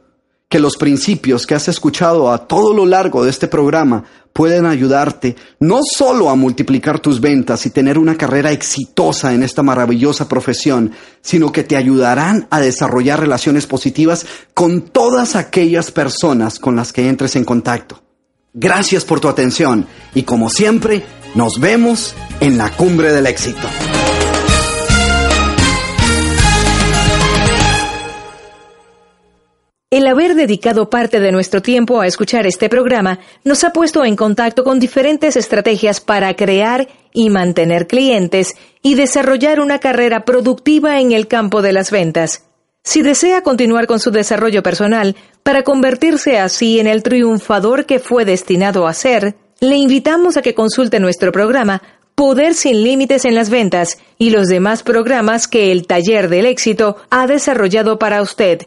que los principios que has escuchado a todo lo largo de este programa pueden ayudarte no solo a multiplicar tus ventas y tener una carrera exitosa en esta maravillosa profesión, sino que te ayudarán a desarrollar relaciones positivas con todas aquellas personas con las que entres en contacto. Gracias por tu atención y como siempre, nos vemos en la cumbre del éxito. El haber dedicado parte de nuestro tiempo a escuchar este programa nos ha puesto en contacto con diferentes estrategias para crear y mantener clientes y desarrollar una carrera productiva en el campo de las ventas. Si desea continuar con su desarrollo personal para convertirse así en el triunfador que fue destinado a ser, le invitamos a que consulte nuestro programa Poder sin Límites en las Ventas y los demás programas que el Taller del Éxito ha desarrollado para usted